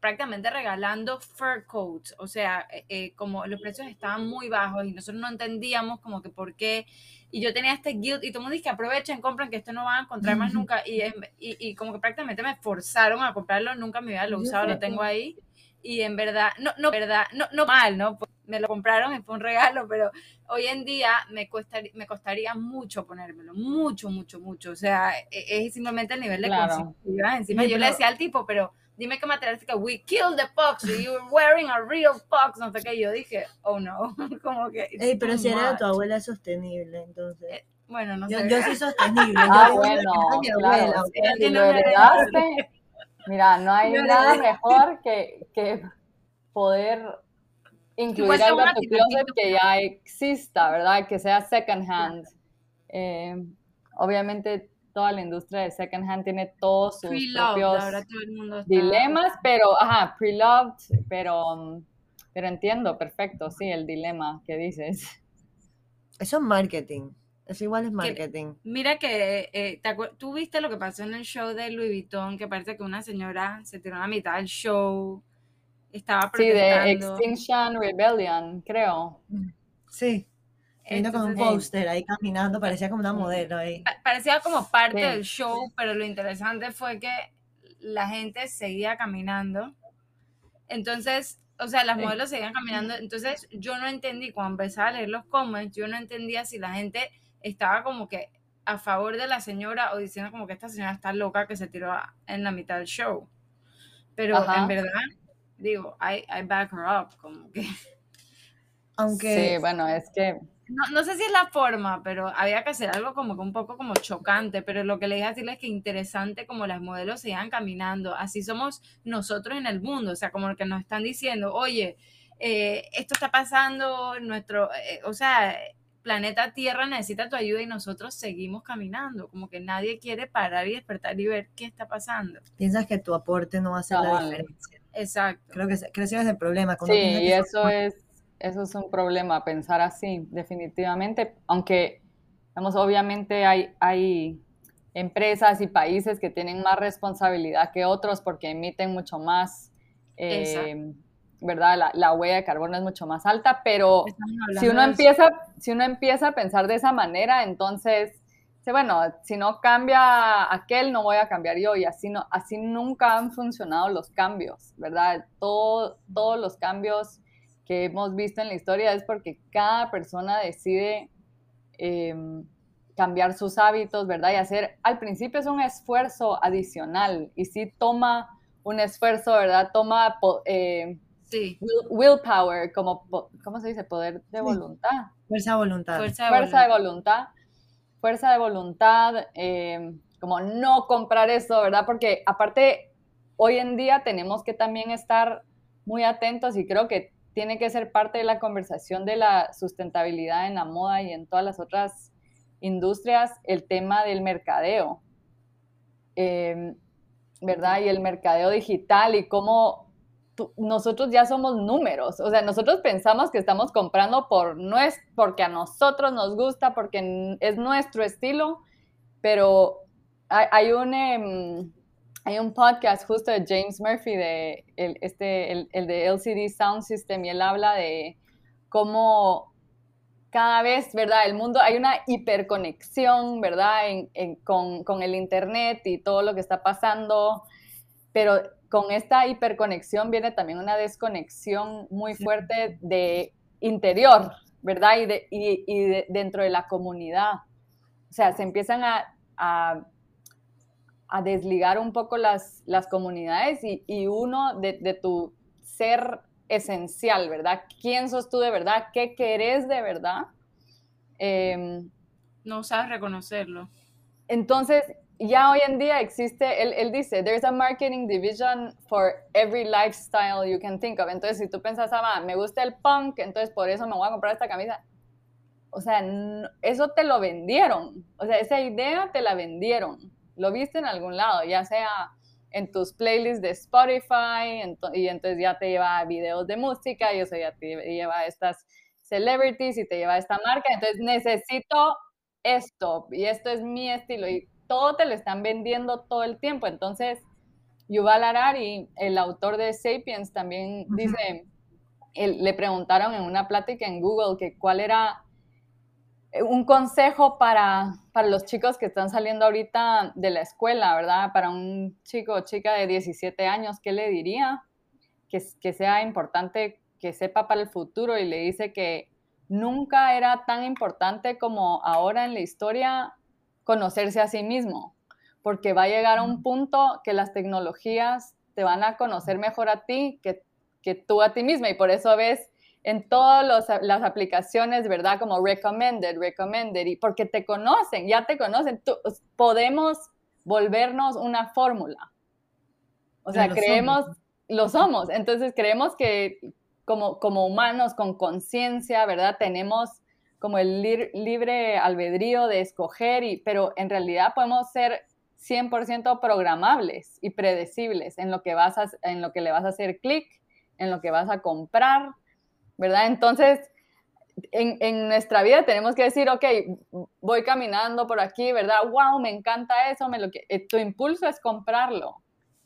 prácticamente regalando fur coats, o sea, eh, eh, como los precios estaban muy bajos y nosotros no entendíamos como que por qué, y yo tenía este guilt y todo el mundo dice que aprovechen, compren, que esto no van a encontrar más nunca, y, y, y, como que prácticamente me forzaron a comprarlo, nunca me había lo usado, lo tengo ahí, y en verdad, no, no, verdad, no, no mal, ¿no? Me lo compraron y fue un regalo, pero hoy en día me, cuestaría, me costaría mucho ponérmelo, mucho, mucho, mucho. O sea, e, es, simplemente el nivel de claro. Encima yo le decía al tipo, pero dime qué material que we killed the fox, you were wearing a real fox, no sé qué. Yo dije, oh no, <laughs> como que. Ey, pero si era tu abuela sostenible, entonces. Eh, bueno, no sé. Yo, soy <laughs> sostenible. ah, bueno, claro. Si lo heredaste, Mira, no hay <laughs> nada mejor que, que poder incluir algo en tu closet que ya exista, ¿verdad? Que sea second hand. Eh, obviamente toda la industria de second hand tiene todos sus propios dilemas, pero, ajá, pre-loved, pero, pero entiendo perfecto, sí, el dilema que dices. Eso es marketing. Es igual es marketing. mira que eh, tú viste lo que pasó en el show de Louis Vuitton, que parece que una señora se tiró a la mitad del show, estaba protestando. Sí, de Extinction Rebellion, creo. Sí. Vino con un póster ahí caminando, parecía como una modelo ahí. Parecía como parte del show, pero lo interesante fue que la gente seguía caminando. Entonces, o sea, las modelos seguían caminando. Entonces, yo no entendí, cuando empecé a leer los comments, yo no entendía si la gente estaba como que a favor de la señora o diciendo como que esta señora está loca que se tiró en la mitad del show. Pero en verdad, digo, I, I back her up, como que... Aunque... Sí, bueno, es que... No, no, sé si es la forma, pero había que hacer algo como que un poco como chocante, pero lo que le dije a decirle es que interesante como las modelos se iban caminando, así somos nosotros en el mundo, o sea, como que nos están diciendo, oye, eh, esto está pasando, nuestro, eh, o sea, planeta Tierra necesita tu ayuda y nosotros seguimos caminando, como que nadie quiere parar y despertar y ver qué está pasando. Piensas que tu aporte no va a hacer la diferencia. Exacto. Creo que, creo que ese es el problema. sí, y eso es, eso es un problema, pensar así, definitivamente, aunque, vamos, obviamente hay, hay empresas y países que tienen más responsabilidad que otros porque emiten mucho más. Eh, ¿verdad? La, huella de carbono es mucho más alta, pero si uno, empieza, si uno empieza a pensar de esa manera, entonces, bueno, si no cambia aquel, no voy a cambiar yo, y así, no, así nunca han funcionado los cambios, ¿verdad? Todo, todos los cambios que hemos visto en la historia es porque cada persona decide em, cambiar sus hábitos, ¿verdad? Y hacer, al principio es un esfuerzo adicional, y si toma un esfuerzo, ¿verdad? Toma... Eh, Sí. willpower, como, ¿cómo se dice? Poder de voluntad. Fuerza de voluntad. Fuerza de, voluntad. Fuerza de voluntad. Em, como no comprar eso, ¿verdad? Porque aparte, hoy en día tenemos que también estar muy atentos y creo que tiene que ser parte de la conversación de la sustentabilidad en la moda y en todas las otras industrias, el tema del mercadeo, em, ¿verdad? Y el mercadeo digital y cómo nosotros ya somos números, o sea, nosotros pensamos que estamos comprando por porque a nosotros nos gusta, porque es nuestro estilo, pero hay, un, em, hay un podcast justo de James Murphy, de el, este, el, de LCD Sound System, y él habla de cómo cada vez, ¿verdad? El mundo, hay una hiperconexión, ¿verdad? con, con el Internet y todo lo que está pasando, pero con esta hiperconexión viene también una desconexión muy fuerte de interior, ¿verdad? Y, de, y, dentro de la comunidad. O sea, se empiezan a, a, desligar un poco las, las comunidades y, uno de, tu ser esencial, ¿verdad? ¿Quién sos tú de verdad? ¿Qué querés de verdad? Em, no sabes reconocerlo. Entonces, ya hoy en día existe, él, él, dice, there's a marketing division for every lifestyle you can think of. Entonces, si tú pensas, ah, me gusta el punk, entonces por eso me voy a comprar esta camisa. O sea, eso te lo vendieron. O sea, esa idea te la vendieron. Lo viste en algún lado, ya sea en tus playlists de Spotify, y entonces ya te lleva videos de música, y eso ya te lleva a estas celebrities y te lleva a esta marca. Entonces, necesito esto, y esto es mi estilo. Y todo te lo están vendiendo todo el tiempo. Entonces, Yuval Harari, el autor de Sapiens, también dice, le preguntaron en una plática en Google que cuál era un consejo para, para los chicos que están saliendo ahorita de la escuela, ¿verdad? Para un chico o chica de 17 años, ¿qué le diría? Que, que sea importante que sepa para el futuro y le dice que nunca era tan importante como ahora en la historia conocerse a sí mismo, porque va a llegar a un punto que las tecnologías te van a conocer mejor a ti que, que tú a ti misma y por eso ves en todas las aplicaciones, ¿verdad? Como recommended, recommended, y porque te conocen, ya te conocen, podemos volvernos una fórmula. O sea, creemos, lo somos, entonces creemos que como, como humanos con conciencia, ¿verdad? Tenemos como el libre albedrío de escoger, y, pero en realidad podemos ser 100% programables y predecibles en lo que, vas en lo que le vas a hacer clic, en lo que vas a comprar, ¿verdad? Entonces, en, nuestra vida tenemos que decir, ok, voy caminando por aquí, ¿verdad? Wow, me encanta eso, me lo que, eh, tu impulso es comprarlo,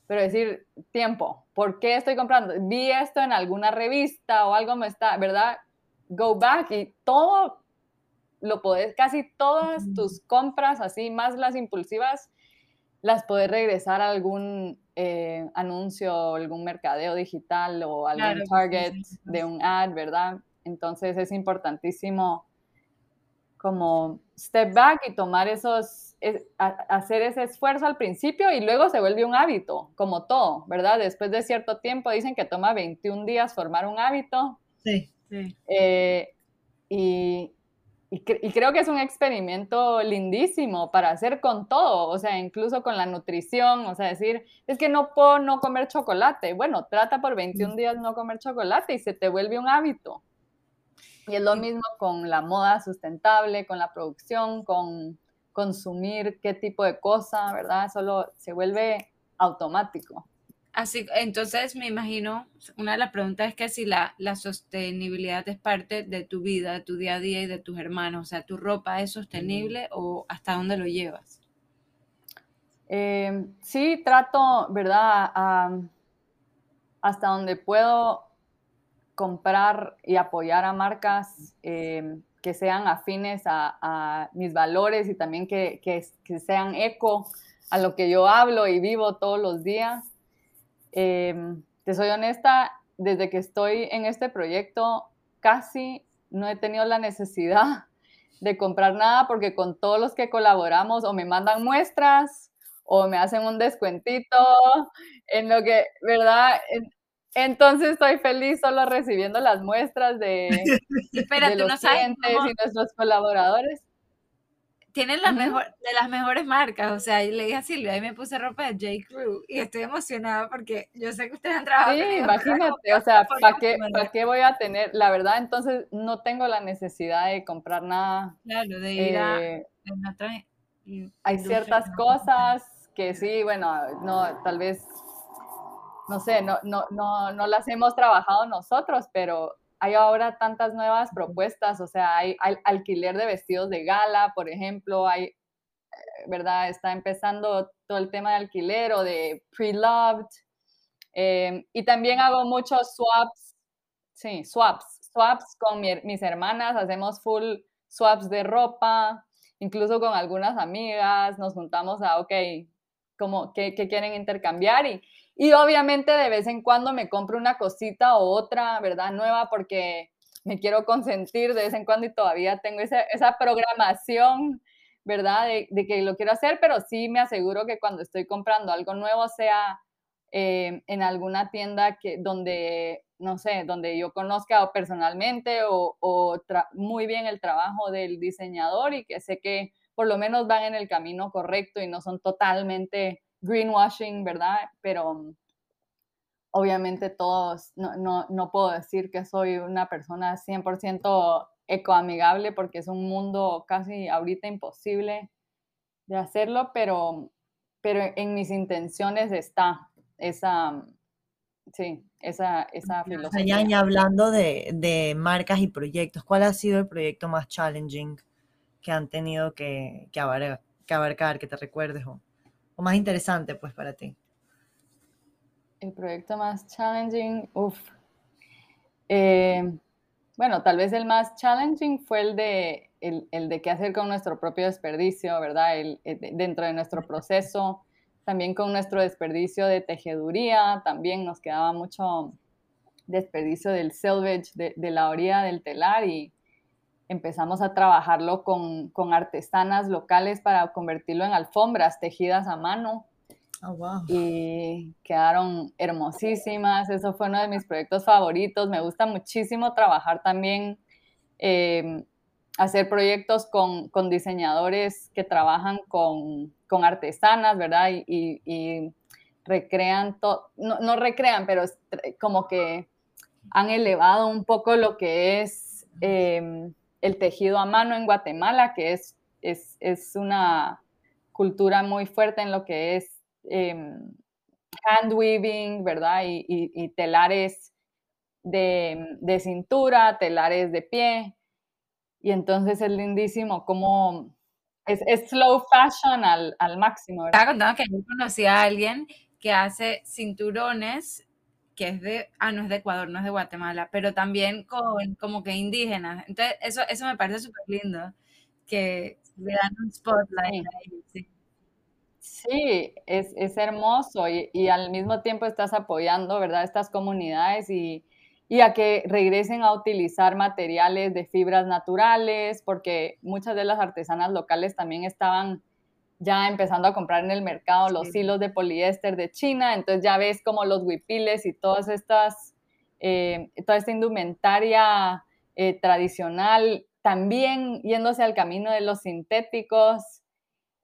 pero decir, tiempo, ¿por qué estoy comprando? Vi esto en alguna revista o algo me está, ¿verdad? Go back y todo lo podés, casi todas tus compras, así más las impulsivas, las podés regresar a algún eh, anuncio, algún mercadeo digital o algún target de un ad, ¿verdad? Entonces es importantísimo como step back y tomar esos, hacer ese esfuerzo al principio y luego se vuelve un hábito, como todo, ¿verdad? Después de cierto tiempo dicen que toma 21 días formar un hábito. Sí, sí. Eh, y, y, creo que es un experimento lindísimo para hacer con todo, o sea, incluso con la nutrición, o sea, decir, es que no puedo no comer chocolate. Bueno, trata por 21 días no comer chocolate y se te vuelve un hábito. Y es lo mismo con la moda sustentable, con la producción, con consumir qué tipo de cosa, ¿verdad? Solo se vuelve automático. Así, entonces me imagino, una de las preguntas es que si la, sostenibilidad es parte de tu vida, de tu día a día y de tus hermanos, o sea, ¿tu ropa es sostenible o hasta dónde lo llevas? Eh, sí, trato, ¿verdad? hasta donde puedo comprar y apoyar a marcas eh, que sean afines a, mis valores y también que, que sean eco a lo que yo hablo y vivo todos los días. Em, te soy honesta, desde que estoy en este proyecto casi no he tenido la necesidad <laughs> de comprar nada porque con todos los que colaboramos o me mandan muestras o me hacen un descuentito en lo que, ¿verdad? Entonces estoy feliz solo recibiendo las muestras de, <laughs> los clientes y nuestros colaboradores. Tienen las mejor, de las mejores marcas. O sea, le dije a Silvia, ahí me puse ropa de J. Crew y estoy emocionada porque yo sé que ustedes han trabajado. Sí, imagínate, o sea, ¿para qué, ¿para qué voy a tener? La verdad, entonces no tengo la necesidad de comprar nada. Claro, de ir a. Eh, hay ciertas cosas que sí, bueno, no, tal vez, no sé, no, no, no, no las hemos trabajado nosotros, pero hay ahora tantas nuevas propuestas, o sea, hay, alquiler de vestidos de gala, por ejemplo, hay, eh, ¿verdad? Está empezando todo el tema de alquiler o de pre-loved. Em, y también hago muchos swaps, sí, swaps, swaps con mis hermanas, hacemos full swaps de ropa, incluso con algunas amigas, nos juntamos a, ok, como, ¿qué, qué quieren intercambiar? Y, y obviamente de vez en cuando me compro una cosita o otra, ¿verdad? Nueva porque me quiero consentir de vez en cuando y todavía tengo esa, esa programación, ¿verdad? De, que lo quiero hacer, pero sí me aseguro que cuando estoy comprando algo nuevo sea eh, en alguna tienda que, donde, no sé, donde yo conozca personalmente o, o muy bien el trabajo del diseñador y que sé que por lo menos van en el camino correcto y no son totalmente greenwashing, ¿verdad? Pero mm, obviamente todos, no, no, puedo decir que soy una persona 100% ecoamigable porque es un mundo casi ahorita imposible de hacerlo, pero, pero en mis intenciones está esa, mm, sí, esa, esa filosofía. Y hablando de, de, marcas y proyectos, ¿cuál ha sido el proyecto más challenging que han tenido que, que, abarcar, que, abarcar, que te recuerdes? O? O más interesante pues para ti? El proyecto más challenging, uff. Eh, bueno, tal vez el más challenging fue el de, el, el, de qué hacer con nuestro propio desperdicio, ¿verdad? El, dentro de nuestro proceso, también con nuestro desperdicio de tejeduría, también nos quedaba mucho desperdicio del selvage, de, de la orilla del telar y, empezamos a trabajarlo con, con, artesanas locales para convertirlo en alfombras tejidas a mano. Oh, wow. Y quedaron hermosísimas. Eso fue uno de mis proyectos favoritos. Me gusta muchísimo trabajar también, eh, hacer proyectos con, con, diseñadores que trabajan con, con artesanas, ¿verdad? Y, y, recrean, todo, no, no recrean, pero como que han elevado un poco lo que es... Eh, el tejido a mano en Guatemala, que es, es, una cultura muy fuerte en lo que es eh, hand weaving, ¿verdad? Y, telares de, cintura, telares de pie. Y entonces es lindísimo como es, slow fashion al, máximo. Estaba contando que yo conocí a alguien que hace cinturones que es de, ah, no es de Ecuador, no es de Guatemala, pero también con como que indígenas. Entonces, eso, eso me parece súper lindo, que le dan un spotlight sí. Sí, es, es hermoso y, y, al mismo tiempo estás apoyando, ¿verdad?, estas comunidades y, y a que regresen a utilizar materiales de fibras naturales, porque muchas de las artesanas locales también estaban ya empezando a comprar en el mercado los hilos de poliéster de China, entonces ya ves como los huipiles y todas estas, eh, toda esta indumentaria eh, tradicional también yéndose al camino de los sintéticos.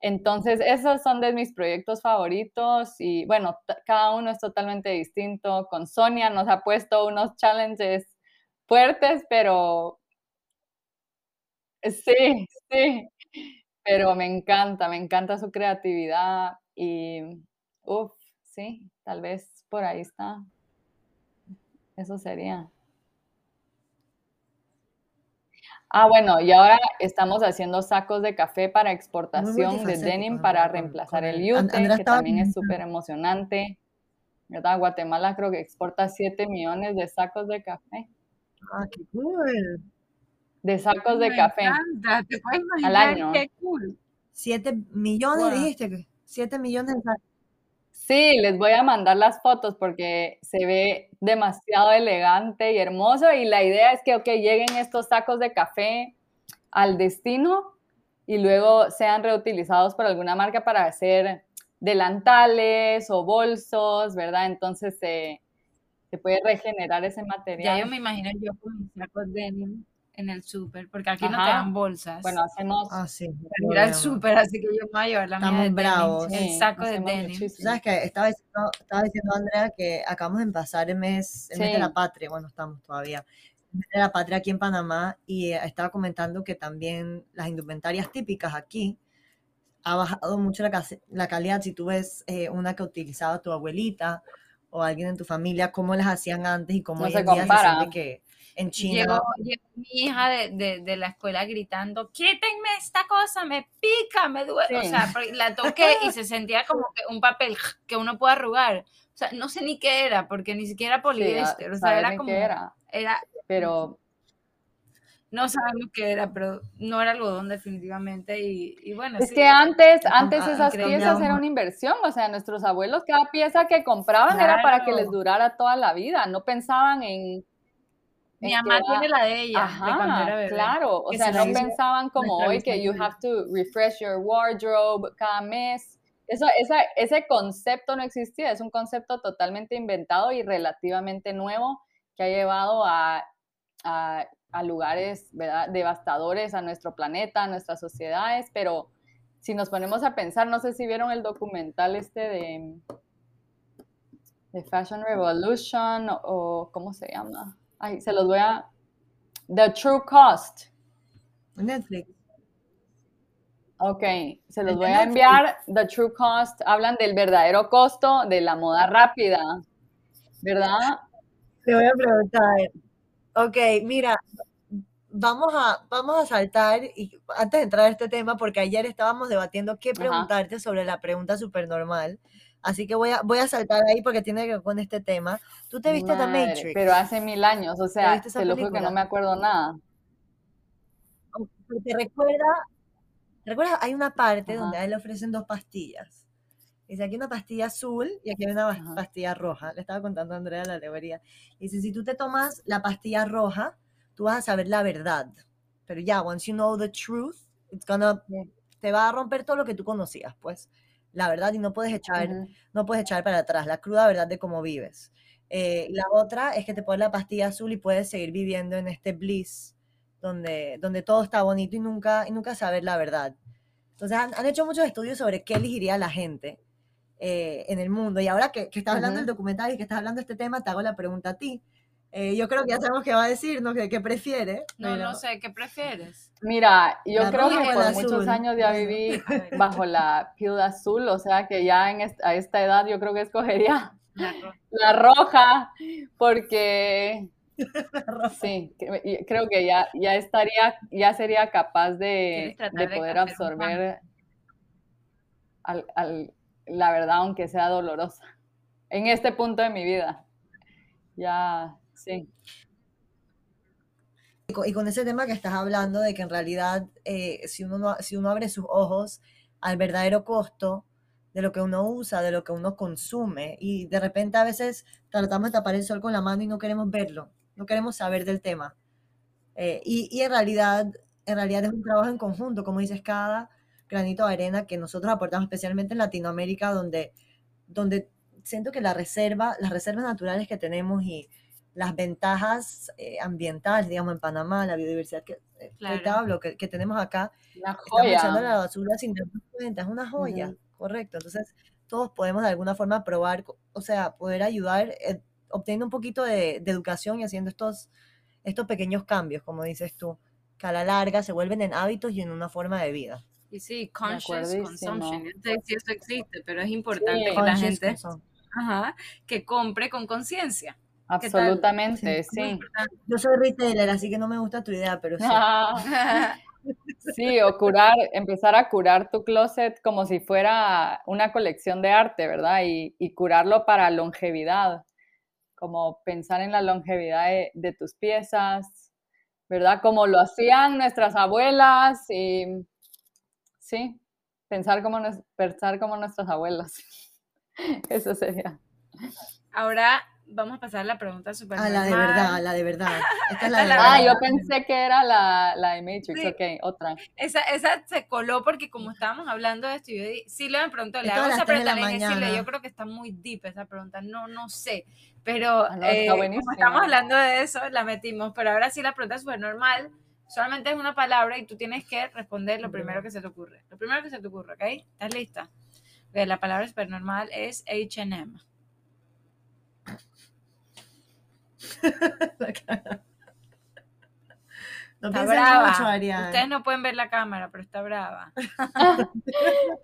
Entonces, esos son de mis proyectos favoritos y bueno, cada uno es totalmente distinto. Con Sonia nos ha puesto unos challenges fuertes, pero sí, sí, pero me encanta, me encanta su creatividad y, uff, sí, tal vez por ahí está. Eso sería. Ah, bueno, y ahora estamos haciendo sacos de café para exportación de denim para reemplazar el yute, que también es súper emocionante. ¿Verdad? Guatemala creo que exporta 7 millones de sacos de café. Ah, qué cool de sacos de café al año. Qué cool. Siete millones, dijiste que siete millones de sacos. Sí, les voy a mandar las fotos porque se ve demasiado elegante y hermoso y la idea es que, ok, lleguen estos sacos de café al destino y luego sean reutilizados por alguna marca para hacer delantales o bolsos, ¿verdad? Entonces se, se puede regenerar ese material. Ya yo me imagino yo con mis sacos denim en el súper, porque aquí no te dan bolsas. Bueno, hacemos... Ah, sí. Ir al súper, así que yo me voy a llevar la mía Estamos de bravos. denim, el saco de muchísimo. ¿Sabes qué? Estaba diciendo, estaba diciendo Andrea que acabamos de pasar el mes, el mes de la patria, bueno, estamos todavía, el mes de la patria aquí en Panamá y eh, estaba comentando que también las indumentarias típicas aquí ha bajado mucho la, la calidad. Si tú ves eh, una que utilizaba tu abuelita o alguien en tu familia, cómo las hacían antes y cómo No hoy se en día se compara. siente que en China... Llegó, llegó mi hija de, de, de la escuela gritando, quítenme esta cosa, me pica, me duele. O Sí. sea, porque la toqué y se sentía como que un papel que uno puede arrugar. O sea, no sé ni qué era, porque ni siquiera Sí, poliéster. o sea, era como... qué era, era- pero no sabemos qué era, pero no era algodón definitivamente. Y, y bueno, Es sí. que antes, antes ah, esas piezas eran una inversión, o sea, nuestros abuelos cada pieza que compraban era para que les Claro. durara toda la vida, no pensaban en... Mi mamá tiene la de ella, de cuando Ajá, era bebé. claro, o sea, se no hizo pensaban como hoy que you have to refresh your wardrobe cada mes. Eso, esa, ese concepto no existía, es un concepto totalmente inventado y relativamente nuevo que ha llevado a, a, a lugares ¿verdad? devastadores a nuestro planeta, a nuestras sociedades, pero si nos ponemos a pensar, no sé si vieron el documental este de, de Fashion Revolution o, o ¿cómo se llama? Ay, se los voy a... The True Cost. Netflix. Ok, se los voy a enviar. The True Cost. Hablan del verdadero costo de la moda rápida, ¿verdad? Te voy a preguntar. Ok, mira, vamos a, vamos a saltar y antes de entrar a este tema, porque ayer estábamos debatiendo qué Ajá. preguntarte sobre la pregunta super normal. Así que voy a, voy a saltar ahí porque tiene que ver con este tema. ¿Tú te viste The Madre, Matrix? Pero hace mil años, o sea, esa te lo juro que no me acuerdo nada. ¿Te recuerda? ¿Te recuerdas? Hay una parte Ajá. donde a él le ofrecen dos pastillas. Dice, aquí hay una pastilla azul y aquí hay una Ajá. pastilla roja. Le estaba contando a Andrea la teoría. Dice, si tú te tomas la pastilla roja, tú vas a saber la verdad. Pero ya, once you know the truth, it's gonna, te va a romper todo lo que tú conocías, pues. La verdad, y no puedes echar, Ujú. no puedes echar para atrás, la cruda verdad de cómo vives. Eh, la otra es que te pones la pastilla azul y puedes seguir viviendo en este bliss donde, donde todo está bonito y nunca, y nunca saber la verdad. Entonces han, han hecho muchos estudios sobre qué elegiría la gente eh, en el mundo. Y ahora que, que estás hablando del documental y que estás hablando de este tema, te hago la pregunta a ti. Eh, yo creo que ya sabemos qué va a decir, ¿no? ¿Qué, qué prefiere? No, pero- no sé, ¿qué prefieres? Mira, yo La creo que por muchos años ya viví bajo la píldora azul, o sea que ya en est- a esta edad yo creo que escogería La ro- <laughs> la roja, porque <laughs> sí, creo que ya, ya estaría, ya sería capaz de, ¿Quieres tratar de de poder absorber al- al- la verdad, aunque sea dolorosa, en este punto de mi vida. Ya, sí. Y con, ese tema que estás hablando de que en realidad eh, si, uno no- si uno abre sus ojos al verdadero costo de lo que uno usa, de lo que uno consume, y de repente a veces tratamos de tapar el sol con la mano y no queremos verlo, no queremos saber del tema. Eh, y, y en realidad, en realidad es un trabajo en conjunto, como dices, cada granito de arena que nosotros aportamos, especialmente en Latinoamérica, donde, donde siento que la reserva, las reservas naturales que tenemos y las ventajas eh, ambientales, digamos, en Panamá, la biodiversidad que, eh, que Claro. te hablo, que, que tenemos acá, Una estamos echando joya. la basura sin darnos cuenta, es una joya, Ujú. correcto. Entonces, todos podemos de alguna forma probar, o sea, poder ayudar eh, obteniendo un poquito de, de educación y haciendo estos, estos pequeños cambios, como dices tú, que a la larga se vuelven en hábitos y en una forma de vida. Y sí, conscious consumption. No sé si eso existe, pero es importante Sí. que la gente ajá, que compre con conciencia. Absolutamente, Sí. Yo soy retailer, así que no me gusta tu idea, pero sí. <laughs> Sí, o curar, empezar a curar tu closet como si fuera una colección de arte, ¿verdad? Y, y curarlo para longevidad, como pensar en la longevidad de, de tus piezas, ¿verdad? Como lo hacían nuestras abuelas y sí, pensar como, pensar como nuestras abuelas. <laughs> Eso sería. Ahora vamos a pasar a la pregunta super A la de normal. verdad, a la de verdad. <laughs> Esta es la de la verdad. Ah, yo pensé que era la, la de Matrix, Sí. ok, otra. Esa, esa se coló porque como estábamos hablando de esto, yo di- sí le preguntó, le hago las esa pregunta, le yo creo que está muy deep esa pregunta, no, no sé, pero Ah, no, eh, como estamos hablando de eso, la metimos, pero ahora sí la pregunta es súper normal, Solamente es una palabra y tú tienes que responder lo primero que se te ocurre. Lo primero que se te ocurre, ¿ok? ¿Estás lista? la palabra supernormal es H&M. <laughs> No Está brava. mucho, Ariane. Ustedes no pueden ver la cámara, pero está brava. <laughs>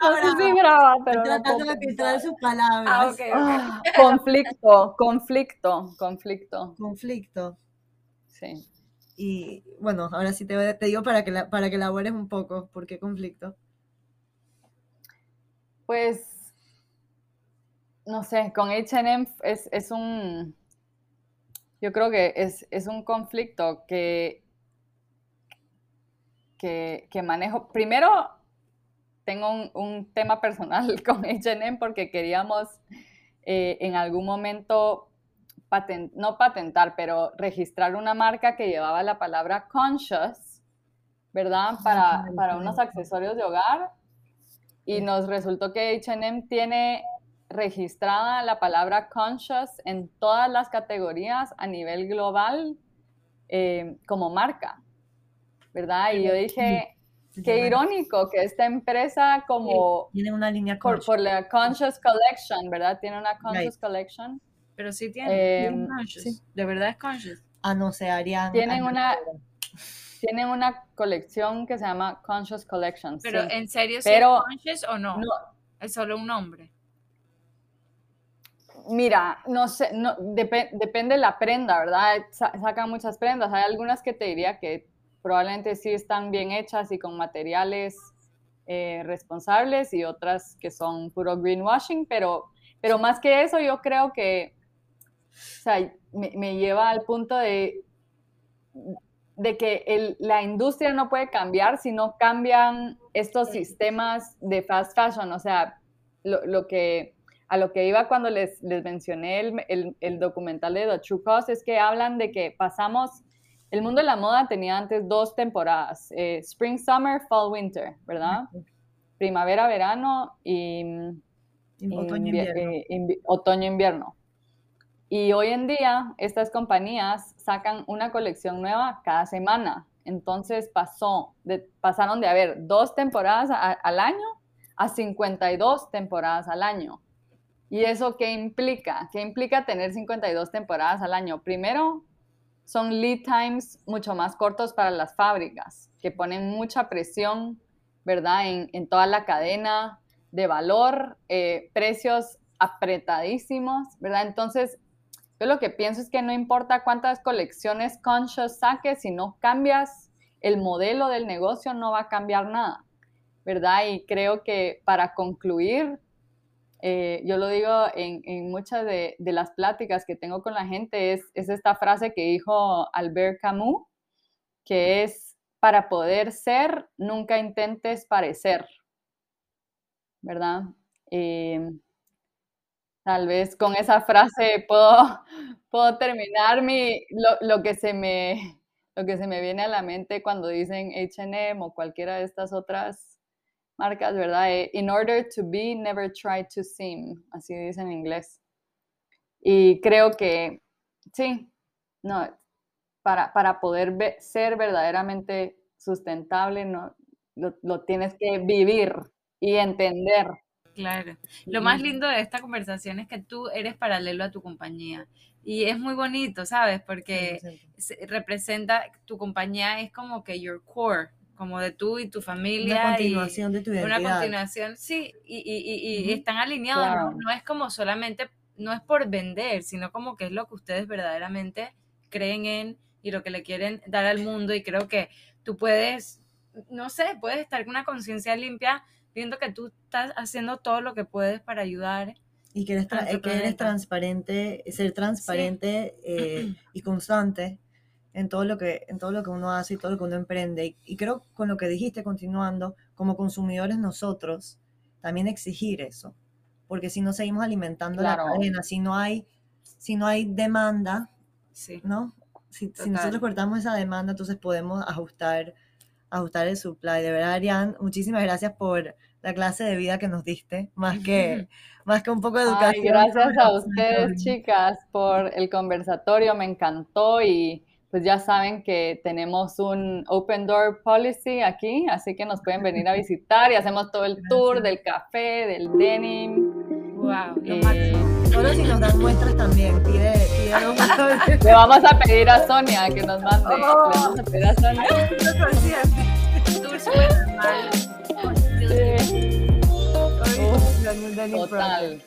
Ahora, Sí, brava, pero tratando puedo de filtrar sus palabras. Ah, ok, ok. Ah, <laughs> conflicto, conflicto, conflicto. Conflicto. Sí. Y bueno, ahora sí te, te digo para que, la, para que elabores un poco. ¿Por qué conflicto? Pues, no sé, con HM es, es un, yo creo que es, es un conflicto que, que, que manejo. Primero, tengo un, un tema personal <laughs> con HM porque queríamos eh, en algún momento, no patentar, pero registrar una marca que llevaba la palabra conscious, ¿verdad? Para, qué para bonito unos eso. accesorios de hogar. Y nos resultó que HM tiene registrada la palabra conscious en todas las categorías a nivel global eh, como marca, ¿verdad? Y yo dije, qué irónico que esta empresa como Tiene una línea por, la Conscious Collection, ¿verdad? Tiene una Conscious Collection. Pero sí tiene. Eh, tiene conscious. sí. De verdad es conscious. Ah, no sé, Ariane. Tienen una, tienen una colección que se llama Conscious Collection. Pero sí. en serio, ¿sí Pero- es conscious o no? No, Es solo un nombre. Mira, no sé, no, depe- depende de la prenda, ¿verdad? Sa- sacan muchas prendas. Hay algunas que te diría que probablemente sí están bien hechas y con materiales eh, responsables y otras que son puro greenwashing, pero, pero más que eso yo creo que o sea, me, me lleva al punto de, de que el- la industria no puede cambiar si no cambian estos sistemas de fast fashion. O sea, lo, lo que, a lo que iba cuando les, les mencioné el, el- el documental de The True Cost es que hablan de que pasamos, el mundo de la moda tenía antes dos temporadas, eh, Spring, Summer, Fall, Winter, ¿verdad? Primavera, verano y, Otoño, invierno. eh, invi- otoño, invierno. Y hoy en día estas compañías sacan una colección nueva cada semana. Entonces pasó de, pasaron de haber dos temporadas a- al año a 52 temporadas al año. ¿Y eso qué implica? ¿Qué implica tener 52 temporadas al año? Primero, son lead times mucho más cortos para las fábricas, que ponen mucha presión, ¿verdad? En, en toda la cadena de valor, eh, precios apretadísimos, ¿verdad? Entonces, yo lo que pienso es que no importa cuántas colecciones conscious saques, si no cambias el modelo del negocio, no va a cambiar nada, ¿verdad? Y creo que para concluir, eh, yo lo digo en, en muchas de, de, las pláticas que tengo con la gente, es, es esta frase que dijo Albert Camus, que es, para poder ser, nunca intentes parecer, ¿verdad? Eh, tal vez con esa frase puedo, <laughs> puedo terminar mi, lo, lo, que se me, lo que se me viene a la mente cuando dicen H&M o cualquiera de estas otras marcas, ¿verdad? Eh, In order to be, never try to seem, así dice en inglés. Y creo que, sí, no, para, para poder ver, ser verdaderamente sustentable, no, lo, lo, tienes que vivir y entender. Claro. Lo más lindo de esta conversación es que tú eres paralelo a tu compañía. Y es muy bonito, ¿sabes? Porque representa, tu compañía es como que your core, como de tú y tu familia. Una continuación y de tu identidad. Una continuación, sí, y, y, y, están alineados. Claro. ¿no? no es como solamente, no es por vender, sino como que es lo que ustedes verdaderamente creen en y lo que le quieren dar al mundo. Y creo que tú puedes, no sé, puedes estar con una conciencia limpia viendo que tú estás haciendo todo lo que puedes para ayudar. Y que eres, tra que eres transparente, ser transparente sí. eh, <clears throat> y constante en todo lo que en todo lo que uno hace y todo lo que uno emprende. Y, y, creo con lo que dijiste continuando como consumidores nosotros también exigir eso. Porque si no seguimos alimentando claro. la cadena si no hay si no hay demanda sí. no si, si, nosotros cortamos esa demanda entonces podemos ajustar ajustar el supply. De verdad Ariane muchísimas gracias por la clase de vida que nos diste más que <laughs> más que un poco de educación. Ay, gracias a <laughs> ustedes chicas por el conversatorio me encantó y pues ya saben que tenemos un Open Door Policy aquí, así que nos pueden venir a <laughs> visitar y hacemos todo el tour del café, del denim. Wow, eh, Solo si nos dan muestras también, pide, pide <laughs> Le vamos a pedir a Sonia que nos mande. Le vamos a pedir a Sonia. Total.